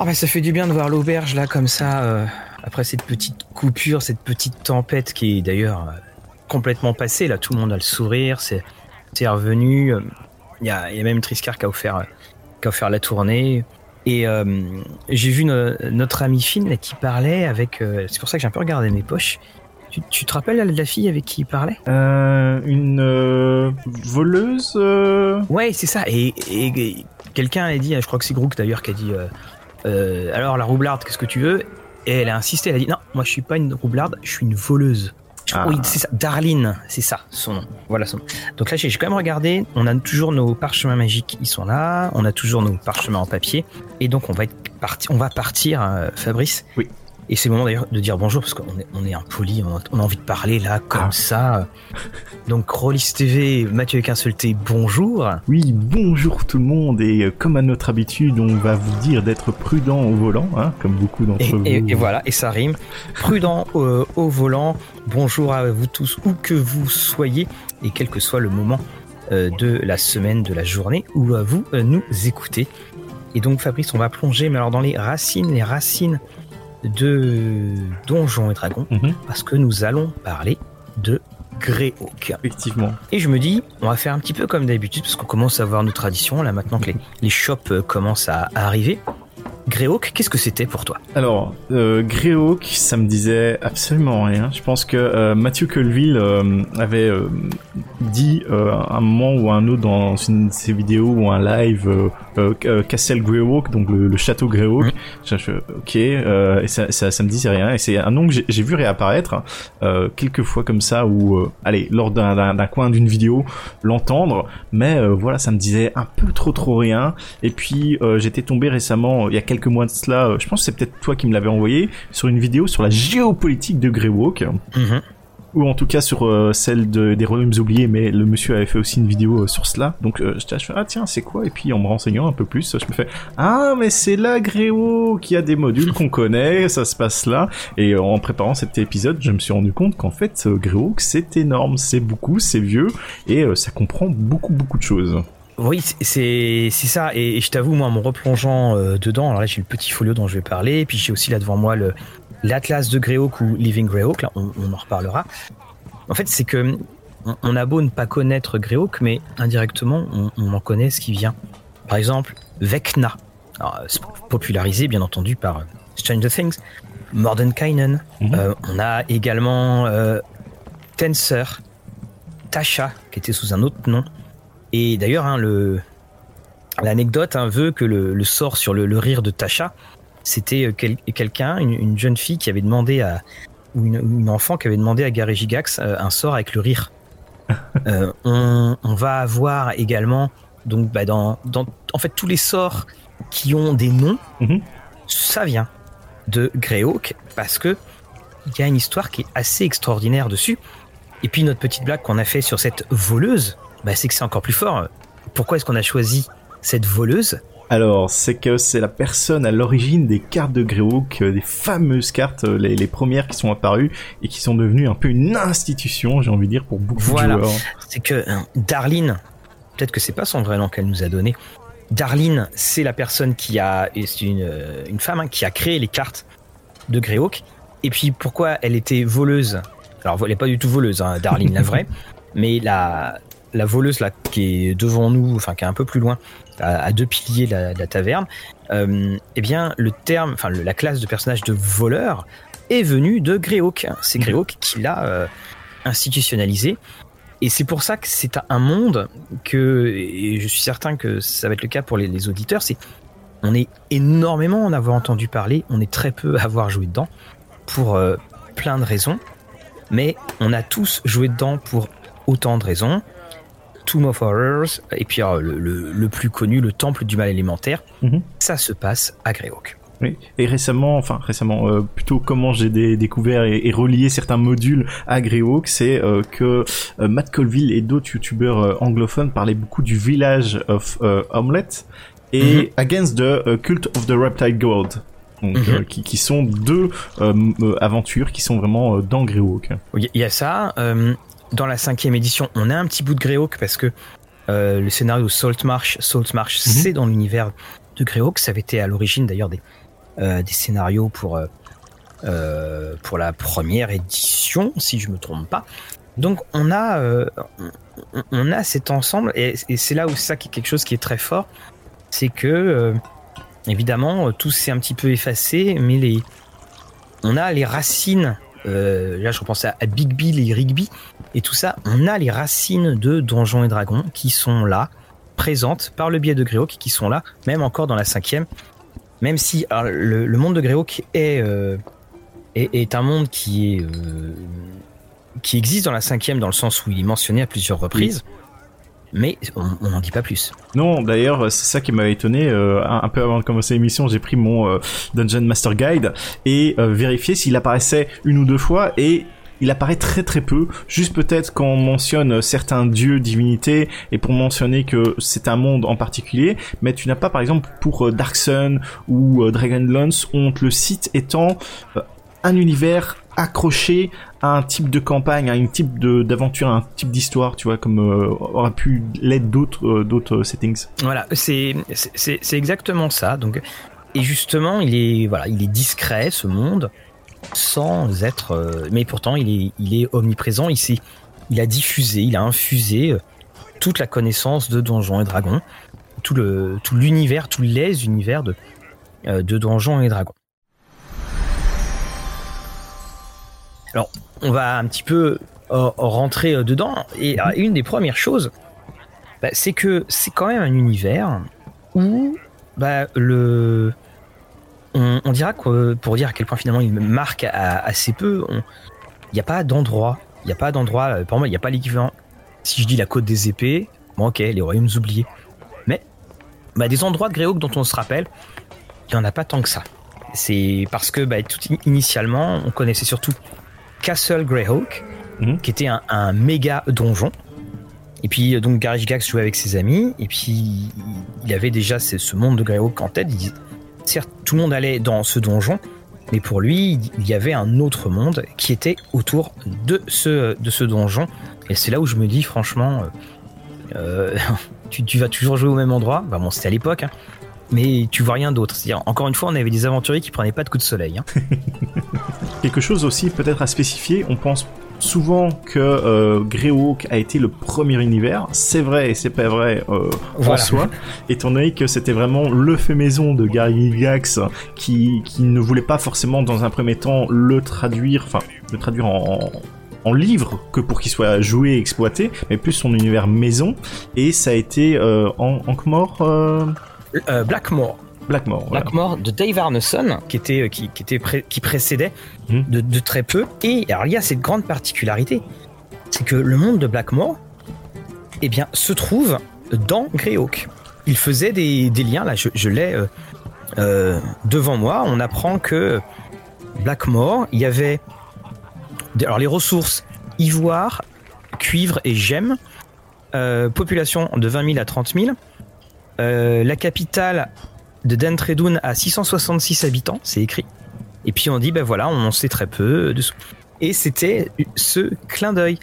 Oh bah ça fait du bien de voir l'auberge là comme ça, euh, après cette petite coupure, cette petite tempête qui est d'ailleurs euh, complètement passée. Là, tout le monde a le sourire, c'est c'est revenu. euh, Il y, a, il y a même Triscar qui a offert, qui a offert la tournée. Et j'ai vu no- notre ami Finn là, qui parlait avec. c'est pour ça que j'ai un peu regardé mes poches. Tu, tu te rappelles là, de la fille avec qui il parlait? Une voleuse Ouais, c'est ça. Et, et- et quelqu'un a dit, je crois que c'est Grook d'ailleurs, qui a dit euh, Alors la roublarde, qu'est-ce que tu veux? Et elle a insisté, elle a dit Non, moi je suis pas une roublarde, je suis une voleuse. Ah. Oui, c'est ça, Darlene, c'est ça son nom. Voilà son nom. Donc là, j'ai j'ai quand même regardé, on a toujours nos parchemins magiques, ils sont là, on a toujours nos parchemins en papier. Et donc on va, être parti, on va partir, euh, Fabrice. Oui. Et c'est le moment d'ailleurs de dire bonjour parce qu'on est, on est impoli, on a, on a envie de parler là comme Ah. ça. Donc Rollis TV, Mathieu avec un seul T, bonjour. Oui, bonjour tout le monde, et euh, comme à notre habitude, on va vous dire d'être prudent au volant, hein, comme beaucoup d'entre Et, vous. et- et voilà, et ça rime. Prudent euh, au volant. Bonjour à vous tous, où que vous soyez, et quel que soit le moment euh, de la semaine, de la journée, où euh, vous nous écoutez. Et donc, Fabrice, on va plonger, mais alors dans les racines, les racines de Donjons et Dragons, Mhm, parce que nous allons parler de Greyhawk. effectivement. Et je me dis, on va faire un petit peu comme d'habitude, parce qu'on commence à voir nos traditions, là maintenant que les, les shops euh, commencent à, à arriver. Greyhawk, qu'est-ce que c'était pour toi? Alors, euh, Greyhawk, ça me disait absolument rien. Je pense que euh, Mathieu Colville euh, avait dit à un moment ou à un autre dans une de ses vidéos ou un live euh, euh, Castle Greyhawk, donc le, le château Greyhawk. Je- je- ok, euh, et ça, ça, ça me disait rien. Et c'est un nom que j'ai- vu réapparaître euh, quelques fois comme ça, ou euh, allez, lors d'un- coin d'une vidéo, l'entendre. Mais euh, voilà, ça me disait un peu trop trop rien. Et puis euh, j'étais tombé récemment, il y a quelques mois de cela, je pense que c'est peut-être toi qui me l'avais envoyé, sur une vidéo sur la géopolitique de Greyhawk, Mhm. Ou en tout cas sur euh, celle de, des Royaumes oubliés, mais le monsieur avait fait aussi une vidéo euh, sur cela. Donc euh, là, je fais, ah tiens, c'est quoi? Et puis en me renseignant un peu plus, je me fais, ah mais c'est là Greyhawk, qui a des modules qu'on connaît, ça se passe là. Et en préparant cet épisode, je me suis rendu compte qu'en fait, Greyhawk, c'est énorme, c'est beaucoup, c'est vieux, et ça comprend beaucoup beaucoup de choses. Oui, c'est- ça. Et, je t'avoue, moi, en me replongeant dedans, alors là, j'ai le petit folio dont je vais parler, et puis j'ai aussi là devant moi le l'atlas de Greyhawk ou Living Greyhawk. Là, on, on en reparlera. En fait, c'est que on, a beau ne pas connaître Greyhawk, mais indirectement, on, on en connaît ce qui vient. Par exemple, Vecna, Alors, euh, popularisé bien entendu par euh, Stranger Things, Mordenkainen. Mhm. Euh, on a également euh, Tensor, Tasha, qui était sous un autre nom. Et d'ailleurs, hein, le l'anecdote hein, veut que le, le sort sur le, le rire de Tasha, c'était euh, quel- quelqu'un, une, une jeune fille qui avait demandé à ou une, une enfant qui avait demandé à Gary Gigax euh, un sort avec le rire. Euh, on, on va avoir également donc bah, dans, dans en fait tous les sorts qui ont des noms, Mhm. ça vient de Greyhawk parce que il y a une histoire qui est assez extraordinaire dessus. Et puis notre petite blague qu'on a fait sur cette voleuse, bah, c'est que c'est encore plus fort. Pourquoi est-ce qu'on a choisi cette voleuse? Alors, c'est que c'est la personne à l'origine des cartes de Greyhawk, euh, des fameuses cartes, euh, les, les premières qui sont apparues et qui sont devenues un peu une institution, j'ai envie de dire, pour beaucoup Voilà. de joueurs. C'est que euh, Darlene, peut-être que c'est pas son vrai nom qu'elle nous a donné. Darlene, c'est la personne qui a, c'est une, euh, une femme hein, qui a créé les cartes de Greyhawk. Et puis pourquoi elle était voleuse? Alors elle n'est pas du tout voleuse, hein, Darlene la vraie, mais la, la voleuse là qui est devant nous, enfin qui est un peu plus loin, à, à deux piliers de la, la taverne. Euh, eh bien le terme, enfin la classe de personnage de voleur est venue de Greyhawk. C'est Greyhawk qui l'a euh, institutionnalisé. Et c'est pour ça que c'est un monde que, et je suis certain que ça va être le cas pour les, les auditeurs, c'est on est énormément en avoir entendu parler, on est très peu à avoir joué dedans pour euh, plein de raisons, mais on a tous joué dedans pour autant de raisons. Tomb of Horrors, et puis euh, le, le- le plus connu, le Temple du Mal élémentaire, Mhm. ça se passe à Greyhawk. Oui. Et récemment, enfin récemment, euh, plutôt comment j'ai dé- découvert et, et relié certains modules à Greyhawk, c'est euh, que euh, Matt Colville et d'autres youtubeurs anglophones parlaient beaucoup du Village of Omelette et Mhm. Against the Cult of the Reptile God. Donc, Mhm. qui, qui sont deux aventures qui sont vraiment dans Greyhawk. Il y a ça. Euh, dans la cinquième édition, on a un petit bout de Greyhawk parce que euh, le scénario Saltmarsh, Saltmarsh, Mhm. c'est dans l'univers de Greyhawk. Ça avait été à l'origine d'ailleurs des, des scénarios pour pour la première édition, si je me trompe pas. Donc on a on a cet ensemble et, c'est là où ça qui est quelque chose qui est très fort, c'est que évidemment tout s'est un petit peu effacé, mais les on a les racines euh, là je repense à, Big Bill et Rigby. Et tout ça, on a les racines de Donjons et Dragons qui sont là, présentes par le biais de Greyhawk, qui sont là, même encore dans la cinquième. Même si le, monde de Greyhawk euh, est, est, un monde qui est euh, qui existe dans la cinquième dans le sens où il est mentionné à plusieurs reprises mais on n'en dit pas plus. Non, d'ailleurs, c'est ça qui m'avait étonné. Euh, un, peu avant de commencer l'émission, j'ai pris mon euh, Dungeon Master Guide et euh, vérifié s'il apparaissait une ou deux fois et il apparaît très très peu, juste peut-être quand on mentionne certains dieux, divinités, et pour mentionner que c'est un monde en particulier, mais tu n'as pas par exemple pour Dark Sun ou Dragonlance, on te le cite étant un univers accroché à un type de campagne, à un type d'aventure, à un type d'histoire, tu vois, comme euh, pu l'être d'autres euh, d'autres settings. Voilà, c'est exactement ça. Donc et justement, il est voilà, il est discret ce monde sans être euh, mais pourtant il est il est omniprésent, il il a diffusé, il a infusé toute la connaissance de Donjons et Dragons, tout le tout l'univers, tous les univers de de Donjons et Dragons. Alors, on va un petit peu euh, rentrer euh, dedans. Et euh, une des premières choses, bah, c'est que c'est quand même un univers où bah, le. On, dira que pour dire à quel point finalement il marque assez peu, il n'y a pas d'endroit. Il n'y a pas d'endroit. Pour moi, il n'y a pas l'équivalent. Si je dis la côte des épées, bon, ok, les royaumes oubliés. Mais bah, des endroits de Greyhawk dont on se rappelle, il n'y en a pas tant que ça. C'est parce que tout initialement, on connaissait surtout Castle Greyhawk, mhm. qui était un, méga donjon. Et puis euh, donc Garage Gax jouait avec ses amis, et puis il avait déjà ce, monde de Greyhawk en tête. Il certes, tout le monde allait dans ce donjon, mais pour lui, il y avait un autre monde qui était autour de ce, de ce donjon. Et c'est là où je me dis, franchement, euh, tu, vas toujours jouer au même endroit. Bah bon, c'était à l'époque, hein mais tu vois rien d'autre. C'est-à-dire, encore une fois, on avait des aventuriers qui prenaient pas de coups de soleil. Hein. Quelque chose aussi peut-être à spécifier, on pense souvent que euh, Greyhawk a été le premier univers. C'est vrai et c'est pas vrai euh, en soi, étant donné que c'était vraiment le fait maison de Gary Gygax qui, qui ne voulait pas forcément dans un premier temps le traduire, enfin le traduire en, en livre que pour qu'il soit joué et exploité, mais plus son univers maison. Et ça a été euh, en, en mort euh, Blackmore. Blackmore. Blackmore de Dave Arneson, qui était euh, qui, était qui précédait hmm. de, très peu. Et alors il y a cette grande particularité, c'est que le monde de Blackmore, eh bien, se trouve dans Greyhawk. Il faisait des, liens là, je, l'ai euh, devant moi. On apprend que Blackmore, il y avait alors les ressources ivoire, cuivre et gemme, population de 20 000 à 30 000 euh, la capitale de Dentredoun a 666 habitants, c'est écrit. Et puis on dit, ben voilà, on sait très peu. De... Et c'était ce clin d'œil.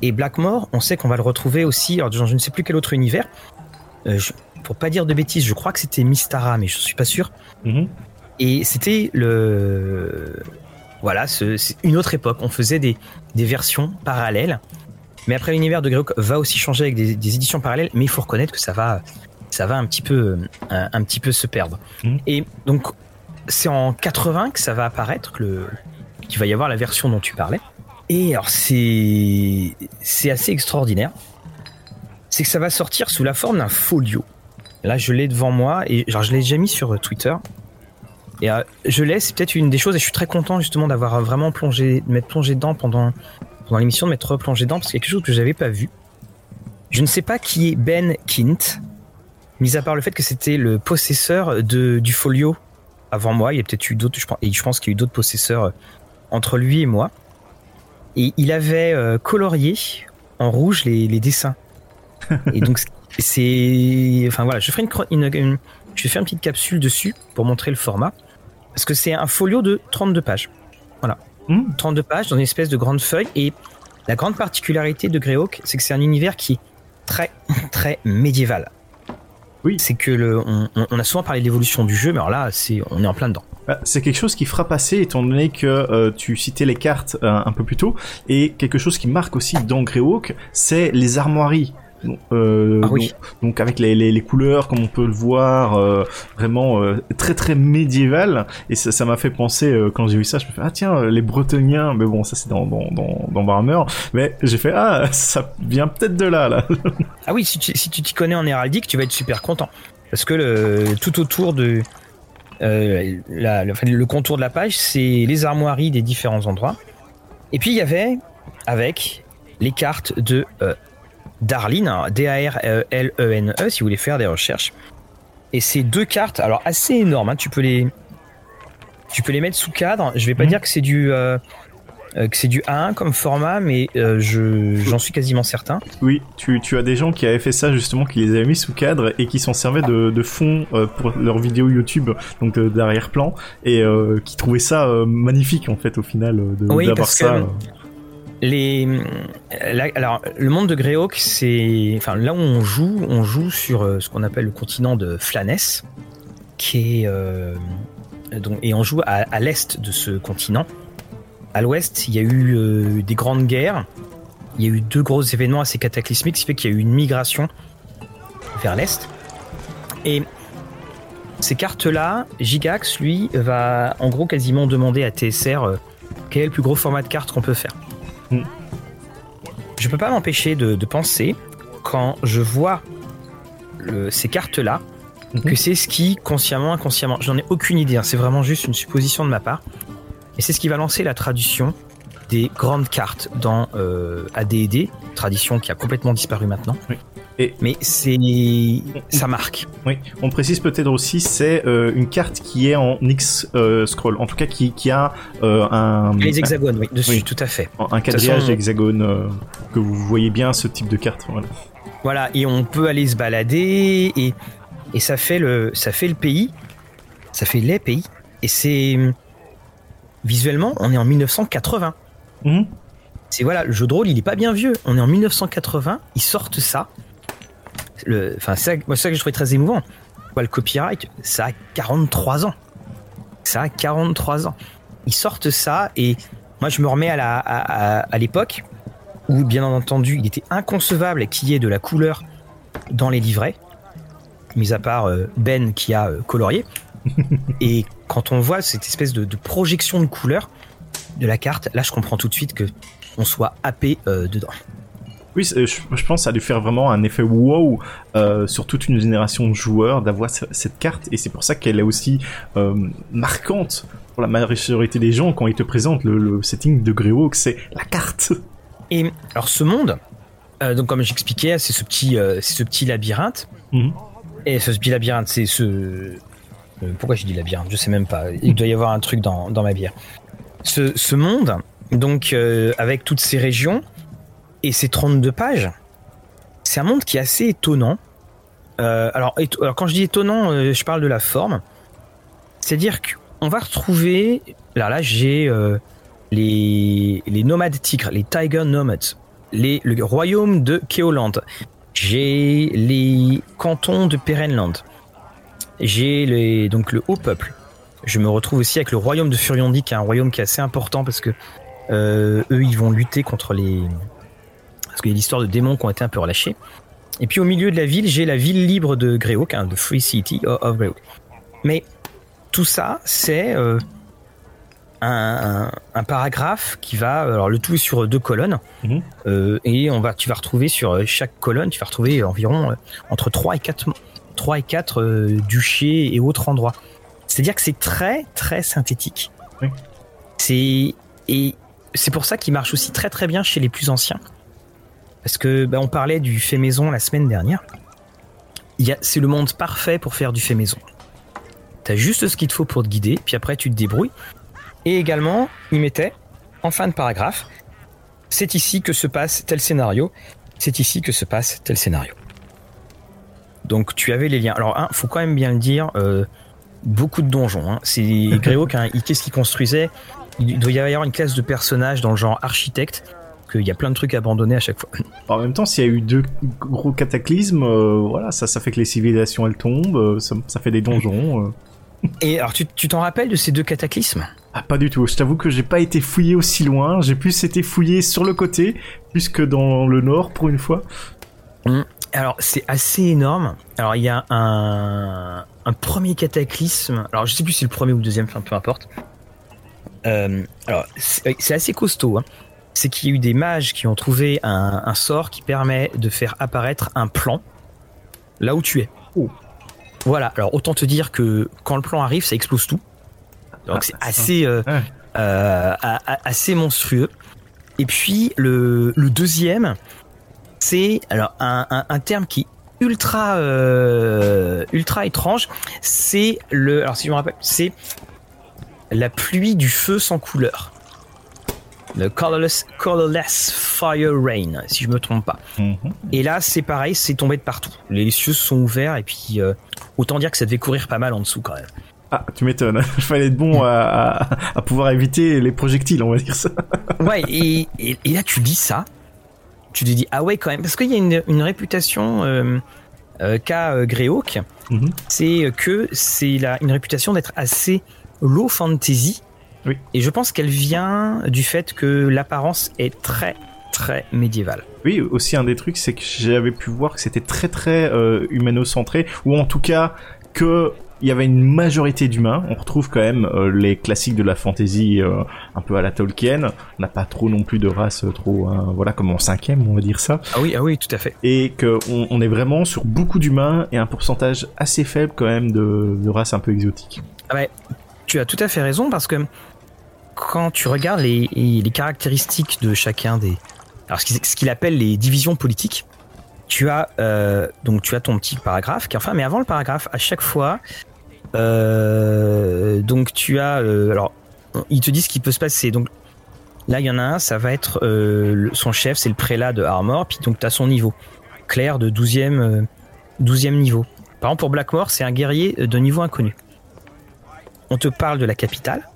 Et Blackmore, on sait qu'on va le retrouver aussi alors, dans je ne sais plus quel autre univers. Euh, pour pas dire de bêtises, je crois que c'était Mystara, mais je suis pas sûr. Mhm. Et c'était le. Voilà, c'est une autre époque. On faisait des, versions parallèles. Mais après, l'univers de Greyhawk va aussi changer avec des, des, éditions parallèles. Mais il faut reconnaître que ça va, ça va un petit peu, un, petit peu se perdre. Mmh. Et donc, c'est en 80 que ça va apparaître, le, qu'il va y avoir la version dont tu parlais. Et alors, c'est, c'est assez extraordinaire. C'est que ça va sortir sous la forme d'un folio. Là, je l'ai devant moi et genre, je l'ai déjà mis sur Twitter. Et euh, je l'ai, c'est peut-être une des choses, et je suis très content justement d'avoir vraiment plongé, de m'être plongé dedans pendant, pendant l'émission, de m'être replongé dedans, parce qu'il y a quelque chose que j'avais pas vu. Je ne sais pas qui est Ben Kint, mis à part le fait que c'était le possesseur de, du folio avant moi, il y a peut-être eu d'autres, je pense, et je pense qu'il y a eu d'autres possesseurs euh, entre lui et moi. Et il avait euh, colorié en rouge les, les dessins. et donc c'est, enfin voilà, je ferai une, une, je vais faire une petite capsule dessus pour montrer le format, parce que c'est un folio de 32 pages. Voilà, 32 hmm. pages dans une espèce de grande feuille. Et la grande particularité de Greyhawk, c'est que c'est un univers qui est très très médiéval. Oui. c'est que le, on, a souvent parlé de l'évolution du jeu, mais alors là, c'est, on est en plein dedans. Bah, c'est quelque chose qui fera passer, étant donné que euh, tu citais les cartes euh, un peu plus tôt, et quelque chose qui marque aussi dans Greyhawk, c'est les armoiries. Euh, ah oui. donc, avec les, les, les, couleurs comme on peut le voir euh, vraiment euh, très très médiéval. Et ça m'a fait penser quand j'ai vu ça je me fais ah tiens les Bretoniens. Mais bon ça c'est dans dans dans, dans Warhammer. Mais j'ai fait ah ça vient peut-être de là là. Ah oui si tu si tu t'y connais en héraldique tu vas être super content. Parce que le tout autour de la, le, le contour de la page c'est les armoiries des différents endroits. Et puis il y avait avec les cartes de Darlene, D-A-R-L-E-N-E, e, si vous voulez faire des recherches. Et ces deux cartes, alors assez énormes, hein, tu peux les, tu peux les mettre sous cadre. Je vais pas mhm. dire que c'est du, euh, euh, que c'est du A1 comme format, mais euh, je, j'en suis quasiment certain. Oui, tu, tu, as des gens qui avaient fait ça justement, qui les avaient mis sous cadre et qui s'en servaient de, de fond pour leurs vidéos YouTube, donc d'arrière-plan, et qui trouvaient ça magnifique en fait au final de, d'avoir ça. Les, le monde de Greyhawk, c'est, enfin, là où on joue, on joue sur euh, ce qu'on appelle le continent de Flanès, qui euh, et on joue à, l'est de ce continent. À l'ouest, il y a eu euh, des grandes guerres. Il y a eu deux gros événements assez cataclysmiques, ce qui fait qu'il y a eu une migration vers l'est. Et ces cartes-là, Gigax, lui, va en gros quasiment demander à TSR quel est le plus gros format de carte qu'on peut faire. Je peux pas m'empêcher de, penser, quand je vois ces cartes-là, hmm. que c'est ce qui, consciemment, inconsciemment, j'en ai aucune idée, hein, c'est vraiment juste une supposition de ma part, et c'est ce qui va lancer la traduction des grandes cartes dans euh, AD&D, tradition qui a complètement disparu maintenant. Mais c'est ça marque. Oui, on précise peut-être aussi c'est euh, une carte qui est en X euh, scroll, en tout cas qui, qui a euh, un les hexagones, oui, dessus, tout à fait. Un quadrillage d'hexagones que vous voyez bien ce type de carte. Voilà. Voilà, et on peut aller se balader et et ça fait le ça fait le pays, ça fait les pays et c'est visuellement on est en 1980. Mhm. C'est voilà, le jeu de rôle il est pas bien vieux. On est en 1980, ils sortent ça enfin, c'est ça que je trouvais très émouvant. le copyright, ça a 43 ans. Ça a 43 ans. Ils sortent ça et moi je me remets à la à, l'époque où bien entendu il était inconcevable qu'il y ait de la couleur dans les livrets, mis à part euh, Ben qui a euh, colorié. et quand on voit cette espèce de, projection de couleur de la carte, là je comprends tout de suite que on soit happé euh, dedans. Oui, je, pense que ça a dû faire vraiment un effet wow euh, sur toute une génération de joueurs d'avoir cette carte et c'est pour ça qu'elle est aussi euh, marquante pour la majorité des gens quand ils te présentent le, setting de Greyhawk, c'est la carte. Et alors ce monde, euh, donc comme j'expliquais, c'est ce petit, c'est ce petit labyrinthe. Mhm. Et ce petit labyrinthe, c'est ce pourquoi j'ai dit labyrinthe? Je sais même pas. Il doit y avoir un truc dans, dans ma bière. Ce, ce monde, donc avec toutes ces régions, et ces 32 pages, c'est un monde qui est assez étonnant. Euh, alors, quand je dis étonnant, euh, je parle de la forme. C'est-à-dire qu'on va retrouver. Là, là, j'ai euh, les, les nomades tigres, les tiger nomads, les, le royaume de Keoland. J'ai les cantons de Perenland. J'ai donc le haut peuple. Je me retrouve aussi avec le royaume de Furiondi, qui est un royaume qui est assez important parce que eux, ils vont lutter contre les, parce qu'il y a l'histoire de démons qui ont été un peu relâchés. Et puis au milieu de la ville, j'ai la ville libre de Greyhawk, hein, de Free City of Greyhawk. Mais tout ça, c'est euh, un, paragraphe qui va, alors le tout est sur deux colonnes, mhm. euh, et on va, tu vas retrouver sur chaque colonne, tu vas retrouver environ euh, entre 3 et 4, 3 et 4 duchés et autres endroits. C'est-à-dire que c'est très très synthétique. C'est et c'est pour ça qu'il marche aussi très très bien chez les plus anciens. Parce que bah, on parlait du fait maison la semaine dernière. C'est le monde parfait pour faire du fait maison. T'as juste ce qu'il te faut pour te guider, puis après tu te débrouilles. Et également, il mettait, en fin de paragraphe, c'est ici que se passe tel scénario, c'est ici que se passe tel scénario. Donc tu avais les liens. Alors, un, faut quand même bien le dire, euh, beaucoup de donjons. Hein. C'est Gréo, qu'est-ce qu'il construisait? Il doit y avoir une classe de personnages dans le genre architecte qu'il y a plein de trucs abandonnés à chaque fois. En même temps, s'il y a eu deux gros cataclysmes, euh, voilà, ça, ça fait que les civilisations elles tombent, euh, ça, ça fait des donjons. euh. Et alors, tu t'en rappelles de ces deux cataclysmes? Ah, pas du tout. Je t'avoue que j'ai pas été fouillé aussi loin. J'ai plus été fouillé sur le côté, plus que dans le nord pour une fois. Alors, c'est assez énorme. Alors, il y a un, un premier cataclysme. Alors, je sais plus si c'est le premier ou le deuxième, enfin, peu importe. Euh, alors, c'est c'est assez costaud. hein. C'est qu'il y a eu des mages qui ont trouvé un, un sort qui permet de faire apparaître un plan là où tu es. Oh. Voilà. Alors, autant te dire que quand le plan arrive, ça explose tout. Donc, Ah, c'est assez, euh, Ouais. euh, a- a- assez monstrueux. Et puis, le, le deuxième, c'est alors un, un- un terme qui est ultra euh, ultra étrange. C'est le alors si je me rappelle, c'est la pluie du feu sans couleur. Le colorless, colorless fire rain, si je me trompe pas. Mhm. Et là, c'est pareil, c'est tombé de partout. Les cieux sont ouverts et puis euh, autant dire que ça devait courir pas mal en dessous quand même. Ah, tu m'étonnes. Il fallait être bon à, à, à pouvoir éviter les projectiles, on va dire ça. Ouais, et, et, et là tu dis ça, tu te dis ah ouais quand même, parce qu'il y a une, une réputation euh, euh, qu'a euh, Greyhawk, Mhm. c'est que c'est la- une réputation d'être assez low fantasy. Oui. Et je pense qu'elle vient du fait que l'apparence est très très médiévale. Oui, aussi un des trucs, c'est que j'avais pu voir que c'était très très euh, humano-centré, ou en tout cas que il y avait une majorité d'humains. On retrouve quand même euh, les classiques de la fantasy euh, un peu à la Tolkien. On n'a pas trop non plus de race euh, trop, hein, voilà, comme en cinquième, on va dire ça. Ah oui, ah oui, tout à fait. Et que on, on est vraiment sur beaucoup d'humains et un pourcentage assez faible quand même de, de races un peu exotiques. Ah ouais, tu as tout à fait raison parce que quand tu regardes les, caractéristiques de chacun des, alors ce qu'il appelle les divisions politiques, tu as euh, donc tu as ton petit paragraphe enfin, mais avant le paragraphe, à chaque fois, euh, donc tu as euh, alors ils te disent ce qui peut se passer. Donc là il y en a un, ça va être euh, son chef, c'est le prélat de Armor, puis donc tu as son niveau clair de 12e euh, 12e niveau. Par exemple pour Blackmore, c'est un guerrier de niveau inconnu on te parle de la capitale.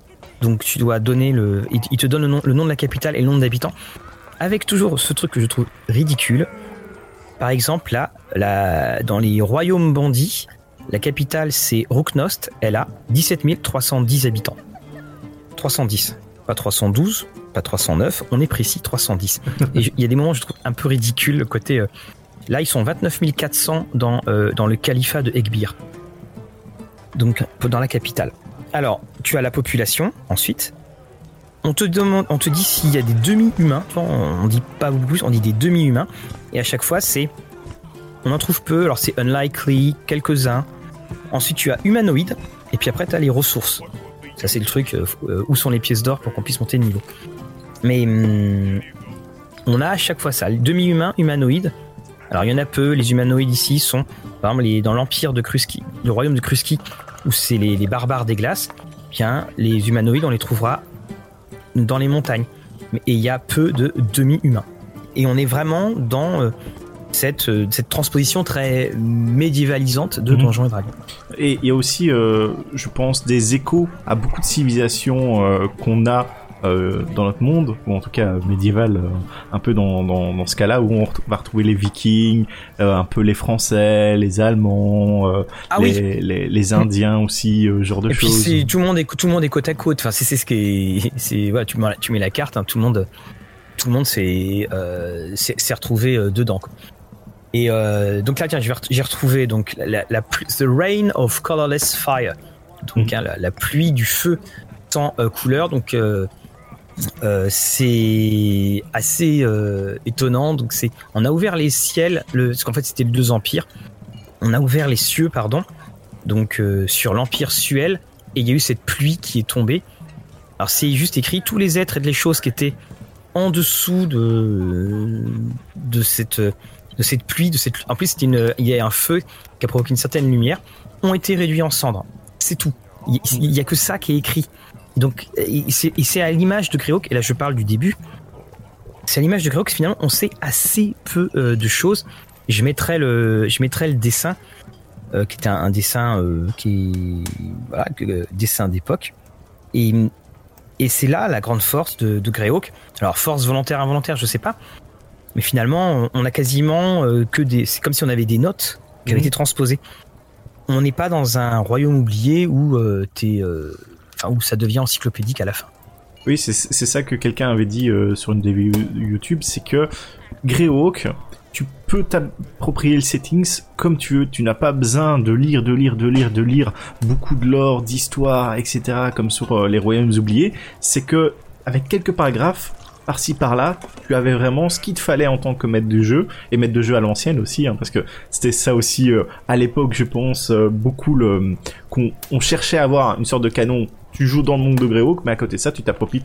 Donc tu dois donner le. Il te donne le nom, le nom de la capitale et le nombre d'habitants. Avec toujours ce truc que je trouve ridicule. Par exemple, là, dans les royaumes bandits, la capitale c'est Rooknost. Elle a 17 310 habitants. 310. Pas 312, pas 309. On est précis, 310. Et il y a des moments où je trouve un peu ridicule le côté. euh, là, ils sont 29 400 dans, euh, dans le califat de Ekbir. Donc, dans la capitale. Alors, tu as la population, ensuite. On te, demande, on te dit s'il y a des demi-humains. On, dit pas beaucoup on dit des demi-humains. Et à chaque fois, c'est. On en trouve peu. Alors, c'est unlikely, quelques-uns. Ensuite, tu as humanoïde. Et puis après, tu as les ressources. Ça, c'est le truc. euh, euh, où sont les pièces d'or pour qu'on puisse monter de niveau Mais. hum, on a à chaque fois ça. Demi-humains, humanoïdes. Alors, il y en a peu. Les humanoïdes ici sont. Par exemple, les- dans l'empire de Kruski, le royaume de Kruski, où c'est les, les barbares des glaces, bien les humanoïdes on les trouvera dans les montagnes. Mais- Et il y a peu de demi-humains. Et on est vraiment dans euh, cette, euh, cette transposition très médiévalisante de Mhm. Donjons et Dragons. Et il y a aussi, euh, je pense, des échos à beaucoup de civilisations qu'on a euh, dans notre monde, ou en tout cas médiéval, euh, un peu dans, dans, dans ce cas-là, où on va retrouver les Vikings, euh, un peu les Français, les Allemands, Ah les, oui. les, les Indiens aussi, genre de Et puis choses. c'est tout le monde est tout le monde est côte à côte. Enfin c'est c'est ce qui est c'est voilà, tu mets, tu mets la carte hein, tout le monde tout le monde s'est s'est retrouvé dedans. quoi. Et donc là tiens j'ai retrouvé donc la, the rain of colorless fire donc Mhm. hein, la, la pluie du feu sans couleur donc euh, c'est assez euh, étonnant donc c'est on a ouvert les ciels parce qu'en fait c'était deux empires on a ouvert les cieux pardon donc euh, sur l'empire Suel et il y a eu cette pluie qui est tombée. Alors c'est juste écrit tous les êtres et les choses qui étaient en dessous de de cette de cette pluie de cette en plus une il y a un feu qui a provoqué une certaine lumière ont été réduits en cendres. C'est tout. Il il y a que ça qui est écrit. Donc c'est à l'image de Greyhawk et là je parle du début. C'est à l'image de Greyhawk finalement on sait assez peu euh, de choses. Je mettrai le je mettrai le dessin euh, qui était un, un dessin euh, qui voilà, dessin d'époque. Et Et c'est là la grande force de, de Greyhawk. Alors force volontaire, involontaire, je sais pas. Mais finalement, on a quasiment que des. C'est comme si on avait des notes qui avaient Mhm. été transposées. On n'est pas dans un royaume oublié où t'es, enfin, où ça devient encyclopédique à la fin. Oui, c'est ça que quelqu'un avait dit euh, sur une des YouTube, c'est que Greyhawk, tu peux t'approprier le settings comme tu veux. Tu n'as pas besoin de lire, de lire, de lire, de lire beaucoup de lore, d'histoire, etc. comme sur euh, les royaumes oubliés. C'est que avec quelques paragraphes par-ci par-là, tu avais vraiment ce qu'il te fallait en tant que maître de jeu et maître de jeu à l'ancienne aussi, hein, parce que c'était ça aussi euh, à l'époque, je pense, beaucoup le qu'on on cherchait à avoir une sorte de canon. Tu joues dans le monde de Greyhawk, mais à côté de ça, tu t'appropries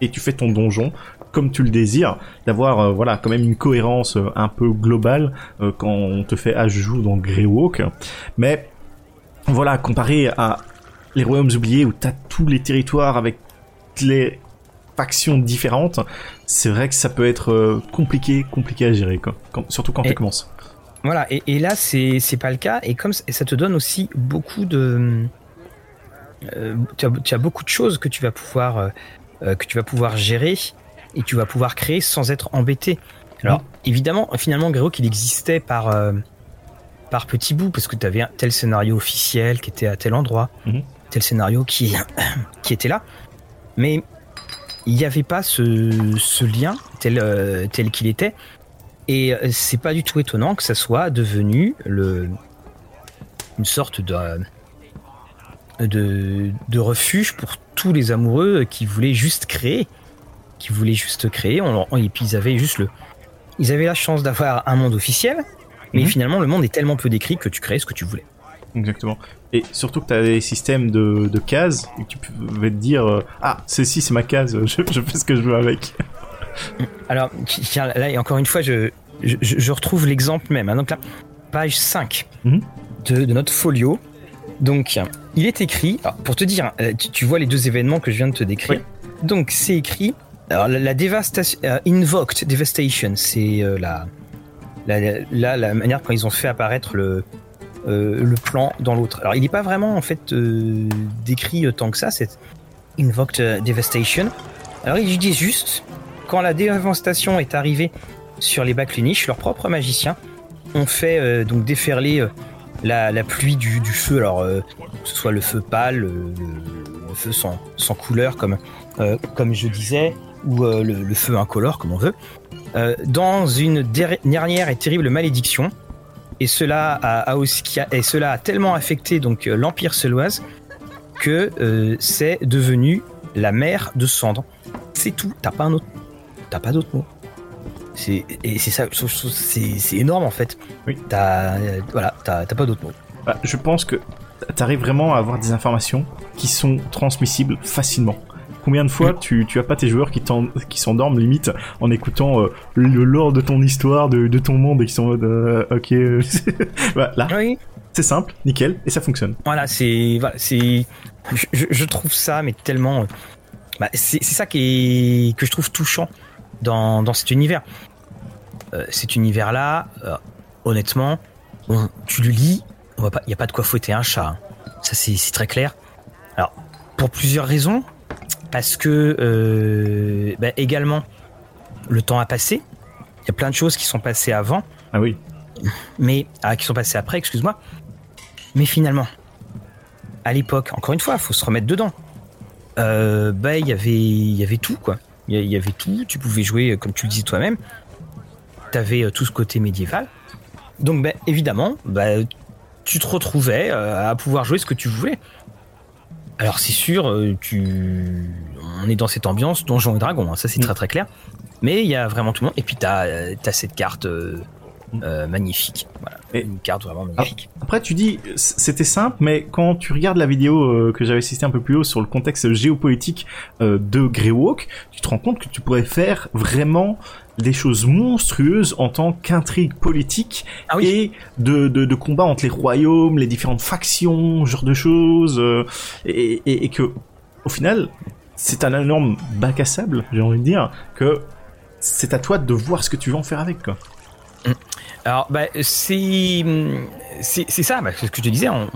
et tu fais ton donjon comme tu le désires, d'avoir euh, voilà quand même une cohérence euh, un peu globale euh, quand on te fait ah je joue dans Greyhawk, mais voilà comparé à les royaumes oubliés où t'as tous les territoires avec les factions différentes, c'est vrai que ça peut être compliqué, compliqué à gérer quoi, quand- surtout quand Et- tu commences. Voilà, et, et là, c'est c'est pas le cas. Et comme et ça te donne aussi beaucoup de. Euh, tu, as, tu as beaucoup de choses que tu vas pouvoir euh, euh, que tu vas pouvoir gérer et tu vas pouvoir créer sans être embêté. Alors évidemment, finalement, Greyhawk il existait par euh, par petits bouts parce que tu avais un tel scénario officiel qui était à tel endroit, Mhm. tel scénario qui qui était là, mais il n'y avait pas ce, ce lien tel euh, tel qu'il était. Et c'est pas du tout étonnant que ça soit devenu le, une sorte de, de, de refuge pour tous les amoureux qui voulaient juste créer. Qui voulaient juste créer. On, et puis ils avaient juste le. Ils avaient la chance d'avoir un monde officiel, mais Mhm. finalement le monde est tellement peu décrit que tu créais ce que tu voulais. Exactement. Et surtout que tu as des systèmes de, de cases et que tu pouvais te dire euh, ah celle-ci c'est ma case, je, je fais ce que je veux avec. Alors, tiens, là, et encore une fois, je, je, je retrouve l'exemple même. hein. Donc là, page 5 Mhm. de, de notre folio. Donc, il est écrit, alors, pour te dire, euh, tu, tu vois les deux événements que je viens de te décrire. Donc, c'est écrit, alors la, la dévastation, euh, invoked devastation, c'est euh, la, la, la, la manière dont ils ont fait apparaître le, euh, le plan dans l'autre. Alors, il n'est pas vraiment, en fait, décrit tant que ça, c'est invoked devastation. Alors, ils disent juste, quand la dévastation est arrivée sur les Backlunish, leurs propres magiciens ont fait donc déferler la, pluie du, feu, alors euh, que ce soit le feu pâle, le, feu sans, couleur comme, euh, comme je disais, ou euh, le, feu incolore comme on veut, dans une der- dernière et terrible malédiction. Et cela a, aussi, et cela a tellement affecté donc l'Empire seloise que c'est devenu la mer de cendres. C'est tout. T'as pas un autre t'as pas d'autre mot. C'est et c'est ça, c'est énorme en fait. Oui. T'as euh, voilà, t'as pas d'autre mot. Bah, je pense que t'arrives vraiment à avoir des informations qui sont transmissibles facilement. Combien de fois tu, tu as pas tes joueurs qui, s'endorment limite en écoutant euh, le lore de ton histoire, de, de ton monde et qui sont en mode euh, ok bah, là Oui. c'est simple, nickel et ça fonctionne. Voilà, c'est voilà, c'est je, trouve ça mais tellement bah, c'est c'est ça qui est que je trouve touchant dans dans cet univers. Euh, cet univers là, honnêtement, tu le lis, on va pas, y a pas de quoi fouetter un chat. hein. Ça c'est très clair. Alors pour plusieurs raisons, parce que euh, bah, également le temps a passé. Il y a plein de choses qui sont passées avant Ah oui, mais ah, qui sont passés après, excuse-moi. Mais finalement, à l'époque, encore une fois, faut se remettre dedans. Euh, bah, il y avait, il y avait tout quoi. Il y avait tout. Tu pouvais jouer euh, comme tu le disais toi-même. T'avais euh, tout ce côté médiéval. Donc, bah, évidemment, bah, tu te retrouvais euh, à pouvoir jouer ce que tu voulais. Alors c'est sûr, tu, on est dans cette ambiance donjon et dragon, hein, ça c'est Mm. très très clair. Mais il y a vraiment tout le monde. Et puis t'as euh, as cette carte euh, magnifique. Voilà, Et- une carte vraiment magnifique. Après, tu dis, c'était simple, mais quand tu regardes la vidéo euh, que j'avais assisté un peu plus haut sur le contexte géopolitique euh, de Greywalk, tu te rends compte que tu pourrais faire vraiment des choses monstrueuses en tant qu'intrigue politique Ah oui. et de, de, de combat entre les royaumes, les différentes factions, ce genre de choses, euh, et, et, et que, au final, c'est un énorme bac à sable, j'ai envie de dire, que c'est à toi de voir ce que tu veux en faire avec, quoi. Alors, bah, c'est c'est ça, bah, ce que je te disais, on,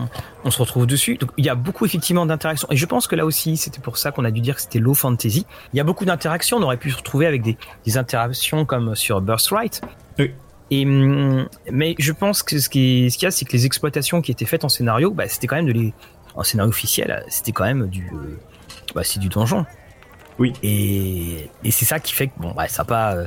on, se retrouve dessus. Donc, il y a beaucoup effectivement d'interactions. Et je pense que là aussi, c'était pour ça qu'on a dû dire que c'était low fantasy. Il y a beaucoup d'interactions. On aurait pu se retrouver avec des, des interactions comme sur Birthright. Oui. Et, mais je pense que ce qu'il ce y a, c'est que les exploitations qui étaient faites en scénario, bah, c'était quand même de les, en scénario officiel, c'était quand même du, bah, c'est du donjon. Oui. Et, et c'est ça qui fait que bon, bah, ça n'a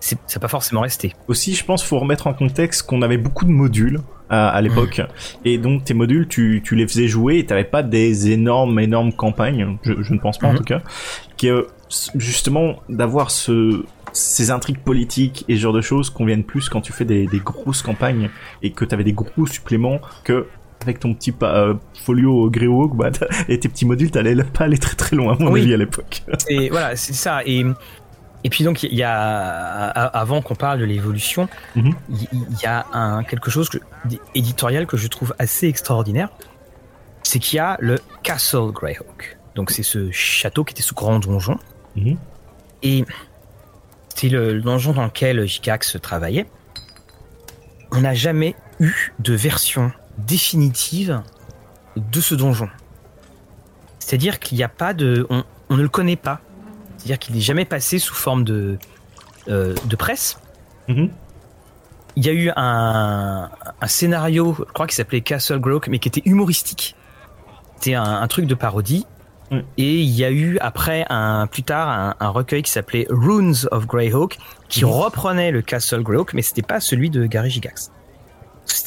pas, c'est pas forcément resté. Aussi, je pense, faut remettre en contexte qu'on avait beaucoup de modules à, à l'époque, et donc tes modules, tu, tu les faisais jouer, et t'avais pas des énormes, énormes campagnes, je, je ne pense pas en Mhm. tout cas, que justement d'avoir ce ces intrigues politiques et ce genre de choses conviennent plus quand tu fais des, des grosses campagnes et que t'avais des gros suppléments que avec ton petit euh, folio Greyhawk bah, et tes petits modules t'allais pas aller très très loin à mon Oui. avis à l'époque. Et voilà, c'est ça. Et, et puis donc, il y a, avant qu'on parle de l'évolution, Mhm. il y a un, quelque chose que, éditorial que je trouve assez extraordinaire. C'est qu'il y a le Castle Greyhawk. Donc, c'est ce château qui était ce grand donjon. Mhm. Et c'est le, le donjon dans lequel Gigax travaillait. On n'a jamais eu de version définitive de ce donjon. C'est-à-dire qu'il n'y a pas de. On, on ne le connaît pas. C'est-à-dire qu'il n'est jamais passé sous forme de, euh, de presse. Mhm. Il y a eu un, un scénario, je crois, qui s'appelait Castle Greyhawk, mais qui était humoristique. C'était un, un truc de parodie. Mm. Et il y a eu après, un, plus tard, un, un recueil qui s'appelait Runes of Greyhawk, qui Mhm. reprenait le Castle Greyhawk, mais c'était pas celui de Gary Gigax.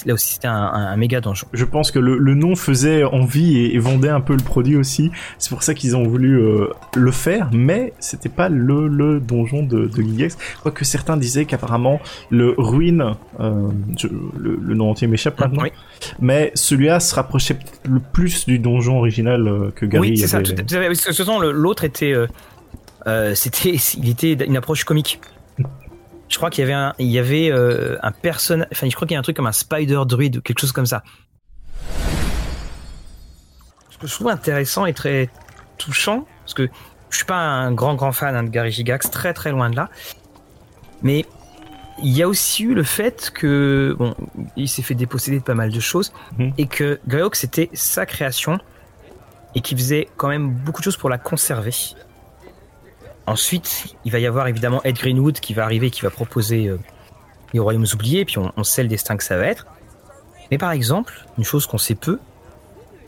Là aussi, c'était un, méga donjon. Je pense que le, le nom faisait envie et, et vendait un peu le produit aussi. C'est pour ça qu'ils ont voulu euh, le faire, mais c'était pas le, le donjon de, de Gigax. Quoique certains disaient qu'apparemment le Ruin, euh, je- le, le nom entier m'échappe maintenant, Oui, mais celui-là se rapprochait peut-être le plus du donjon original euh, que Gary oui c'est ça. Tout, que l'autre était, c'était, il était une approche comique. Je crois qu'il y avait un, il y avait euh, un personnage, enfin, je crois qu'il y a un truc comme un spider druid ou quelque chose comme ça. Ce que je trouve intéressant et très touchant, parce que je suis pas un grand grand fan hein, de Gary Gigax, très très loin de là, mais il y a aussi eu le fait que bon, il s'est fait déposséder de pas mal de choses Mhm. et que Greyhawk c'était sa création et qui faisait quand même beaucoup de choses pour la conserver. Ensuite, il va y avoir évidemment Ed Greenwood qui va arriver, qui va proposer euh, les Royaumes oubliés, puis on, on sait le destin que ça va être. Mais par exemple, une chose qu'on sait peu,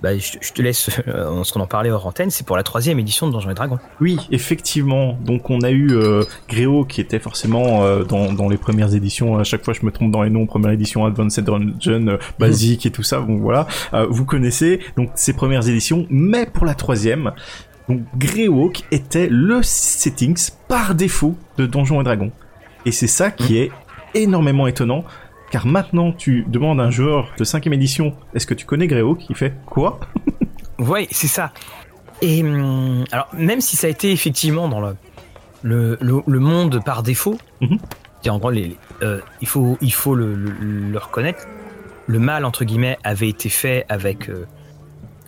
bah, je, je te laisse, euh, ce qu'on en parlait hors antenne, c'est pour la troisième édition de Donjons et Dragons. Oui, effectivement. Donc on a eu euh, Gréo qui était forcément euh, dans, dans les premières éditions. À chaque fois, je me trompe dans les noms. Première édition, Advanced Dungeon, euh, basique et tout ça. Bon voilà, vous connaissez donc ces premières éditions. Mais pour la troisième, donc Greyhawk était le settings par défaut de Donjons et Dragons. Et c'est ça qui est énormément étonnant. Car maintenant, tu demandes à un joueur de cinquième édition, est-ce que tu connais Greyhawk? Il fait quoi? Ouais, c'est ça. Et hum, alors, même si ça a été effectivement dans le, le, le, le monde par défaut, Mhm. en gros, les, euh, il faut, il faut le, le, le reconnaître, le mal, entre guillemets, avait été fait avec euh,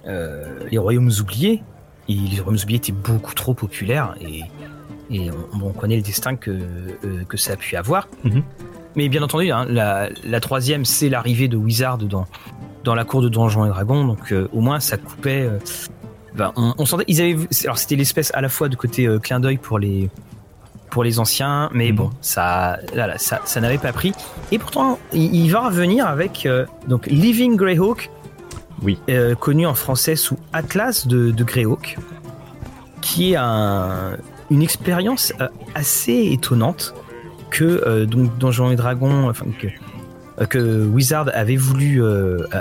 euh, les Royaumes oubliés. Et les Royaumes oubliés étaient beaucoup trop populaires et, et on, on connaît le destin que, euh, que ça a pu avoir. Mhm. Mais bien entendu, hein, la, la troisième, c'est l'arrivée de Wizard dans, dans la cour de Donjons et Dragons, donc euh, au moins ça coupait. euh, ben, on, on sentait, ils avaient, alors c'était l'espèce à la fois de côté clin d'œil pour les pour les anciens, mais Mhm. bon, ça, là, là, ça, ça n'avait pas pris. Et pourtant, il, il va revenir avec donc Living Greyhawk, Oui. euh, connu en français sous Atlas de, Greyhawk, qui est un, une expérience euh, assez étonnante que euh, donc Donjons et Dragons, enfin que Wizard avait voulu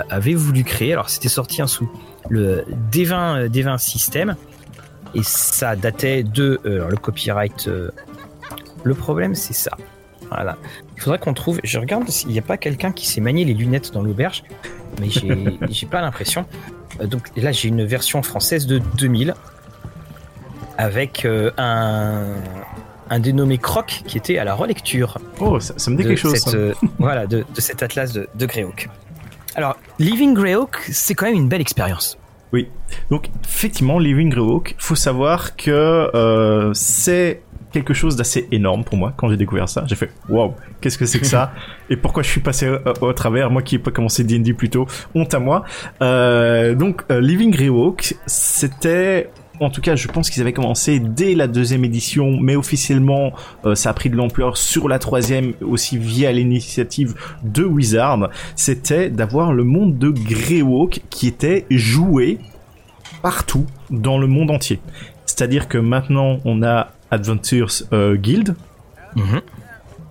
avait voulu créer. Alors c'était sorti hein, sous le D20 euh, D20 système et ça datait de alors, le copyright. le problème c'est ça. Voilà. Il faudrait qu'on trouve. Je regarde s'il n'y a pas quelqu'un qui s'est manié les lunettes dans l'auberge, mais j'ai pas l'impression. Euh, donc là j'ai une version française de 2000 avec euh, un un dénommé Croc qui était à la relecture Oh, ça, ça me dit quelque chose. cette, euh, voilà, de, de cet atlas de, de Greyhawk. Alors, Living Greyhawk, c'est quand même une belle expérience. Donc effectivement, Living Greyhawk, faut savoir que euh, c'est quelque chose d'assez énorme pour moi quand j'ai découvert ça. J'ai fait waouh, qu'est-ce que c'est que ça Et pourquoi je suis passé au, travers Moi qui ai pas commencé D&D plus tôt, honte à moi. Euh, donc euh, Living Greyhawk, c'était en tout cas, je pense qu'ils avaient commencé dès la deuxième édition, mais officiellement, euh, ça a pris de l'ampleur sur la troisième, aussi via l'initiative de Wizard. C'était d'avoir le monde de Greyhawk qui était joué partout dans le monde entier. C'est-à-dire que maintenant, on a Adventures euh, Guild. Mhm.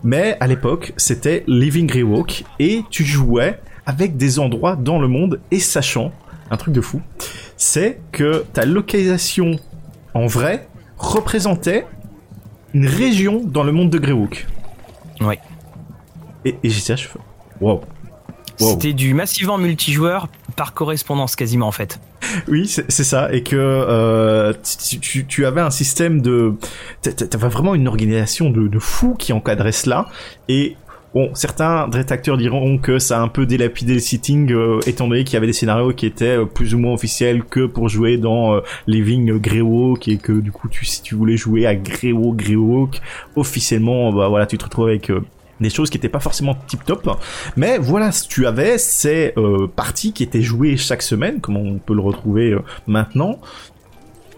Mais à l'époque, c'était Living Greyhawk et tu jouais avec des endroits dans le monde et sachant un truc de fou, c'est que ta localisation en vrai représentait une région dans le monde de Greyhawk. Oui. Et, et j'étais je wow. C'était du massivement multijoueur par correspondance quasiment en fait. Oui, c'est ça, et que euh, tu, avais un système de, t'avais vraiment une organisation de, de fou qui encadrait cela, et Bon, certains détracteurs diront que ça a un peu délapidé le sitting, euh, étant donné qu'il y avait des scénarios qui étaient euh, plus ou moins officiels que pour jouer dans euh, Living Greyhawk, et que du coup, tu, si tu voulais jouer à Greyhawk, Greyhawk, officiellement, bah voilà, tu te retrouves avec des choses qui étaient pas forcément tip top mais voilà tu avais ces parties qui étaient jouées chaque semaine comme on peut le retrouver maintenant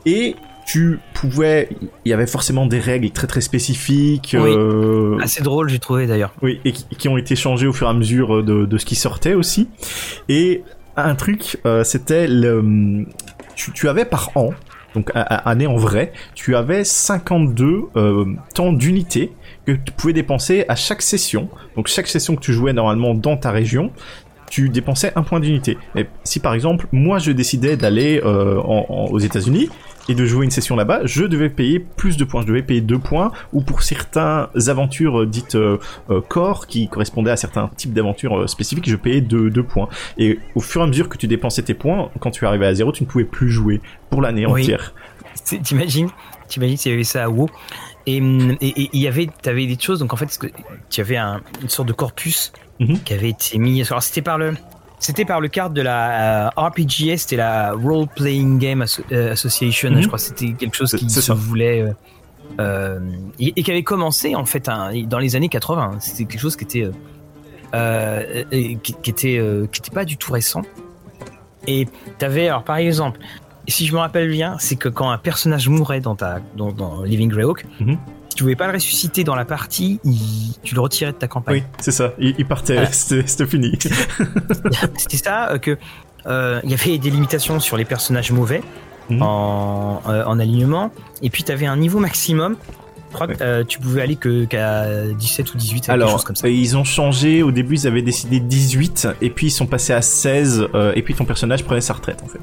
et tu pouvais, il y avait forcément des règles très très spécifiques. Oui. Euh, Assez drôle, j'ai trouvé d'ailleurs. Oui, et qui, ont été changées au fur et à mesure de, de ce qui sortait aussi. Et un truc, euh, c'était le, tu, tu, avais par an, donc année en vrai, tu avais 52 euh, temps d'unité que tu pouvais dépenser à chaque session. Donc chaque session que tu jouais normalement dans ta région, tu dépensais un point d'unité. Et si par exemple, moi je décidais d'aller euh, aux États-Unis, et de jouer une session là-bas, je devais payer plus de points. Je devais payer deux points, ou pour certains aventures dites euh, euh, corps, qui correspondaient à certains types d'aventures euh, spécifiques, je payais deux, deux points. Et au fur et à mesure que tu dépensais tes points, quand tu arrivais à zéro, tu ne pouvais plus jouer pour l'année entière. T'imagines T'imagines s'il y avait ça à WoW et il y avait, t'avais des choses, donc en fait, tu avais un, une sorte de corpus mhm. qui avait été mis. Alors c'était par le, c'était par le cadre de la euh, RPGS, c'était la Role Playing Game euh, Association, mhm. je crois. C'était quelque chose qui se voulait euh, et, qui avait commencé en fait dans les années 80. C'était quelque chose qui était qui, était qui était pas du tout récent. Et t'avais alors par exemple, si je me rappelle bien, c'est que quand un personnage mourait dans ta dans, Living Greyhawk, mhm tu pouvais pas le ressusciter dans la partie, tu le retirais de ta campagne. Oui, c'est ça. Il, partait, c'était fini. c'était ça euh, que euh, il y avait des limitations sur les personnages mauvais mhm. en, euh, en, alignement, et puis tu avais un niveau maximum crois que euh, tu pouvais aller que qu'à 17 ou 18 Alors, quelque chose comme ça. ils ont changé. Au début, ils avaient décidé 18 et puis ils sont passés à 16 euh, et puis ton personnage prenait sa retraite en fait.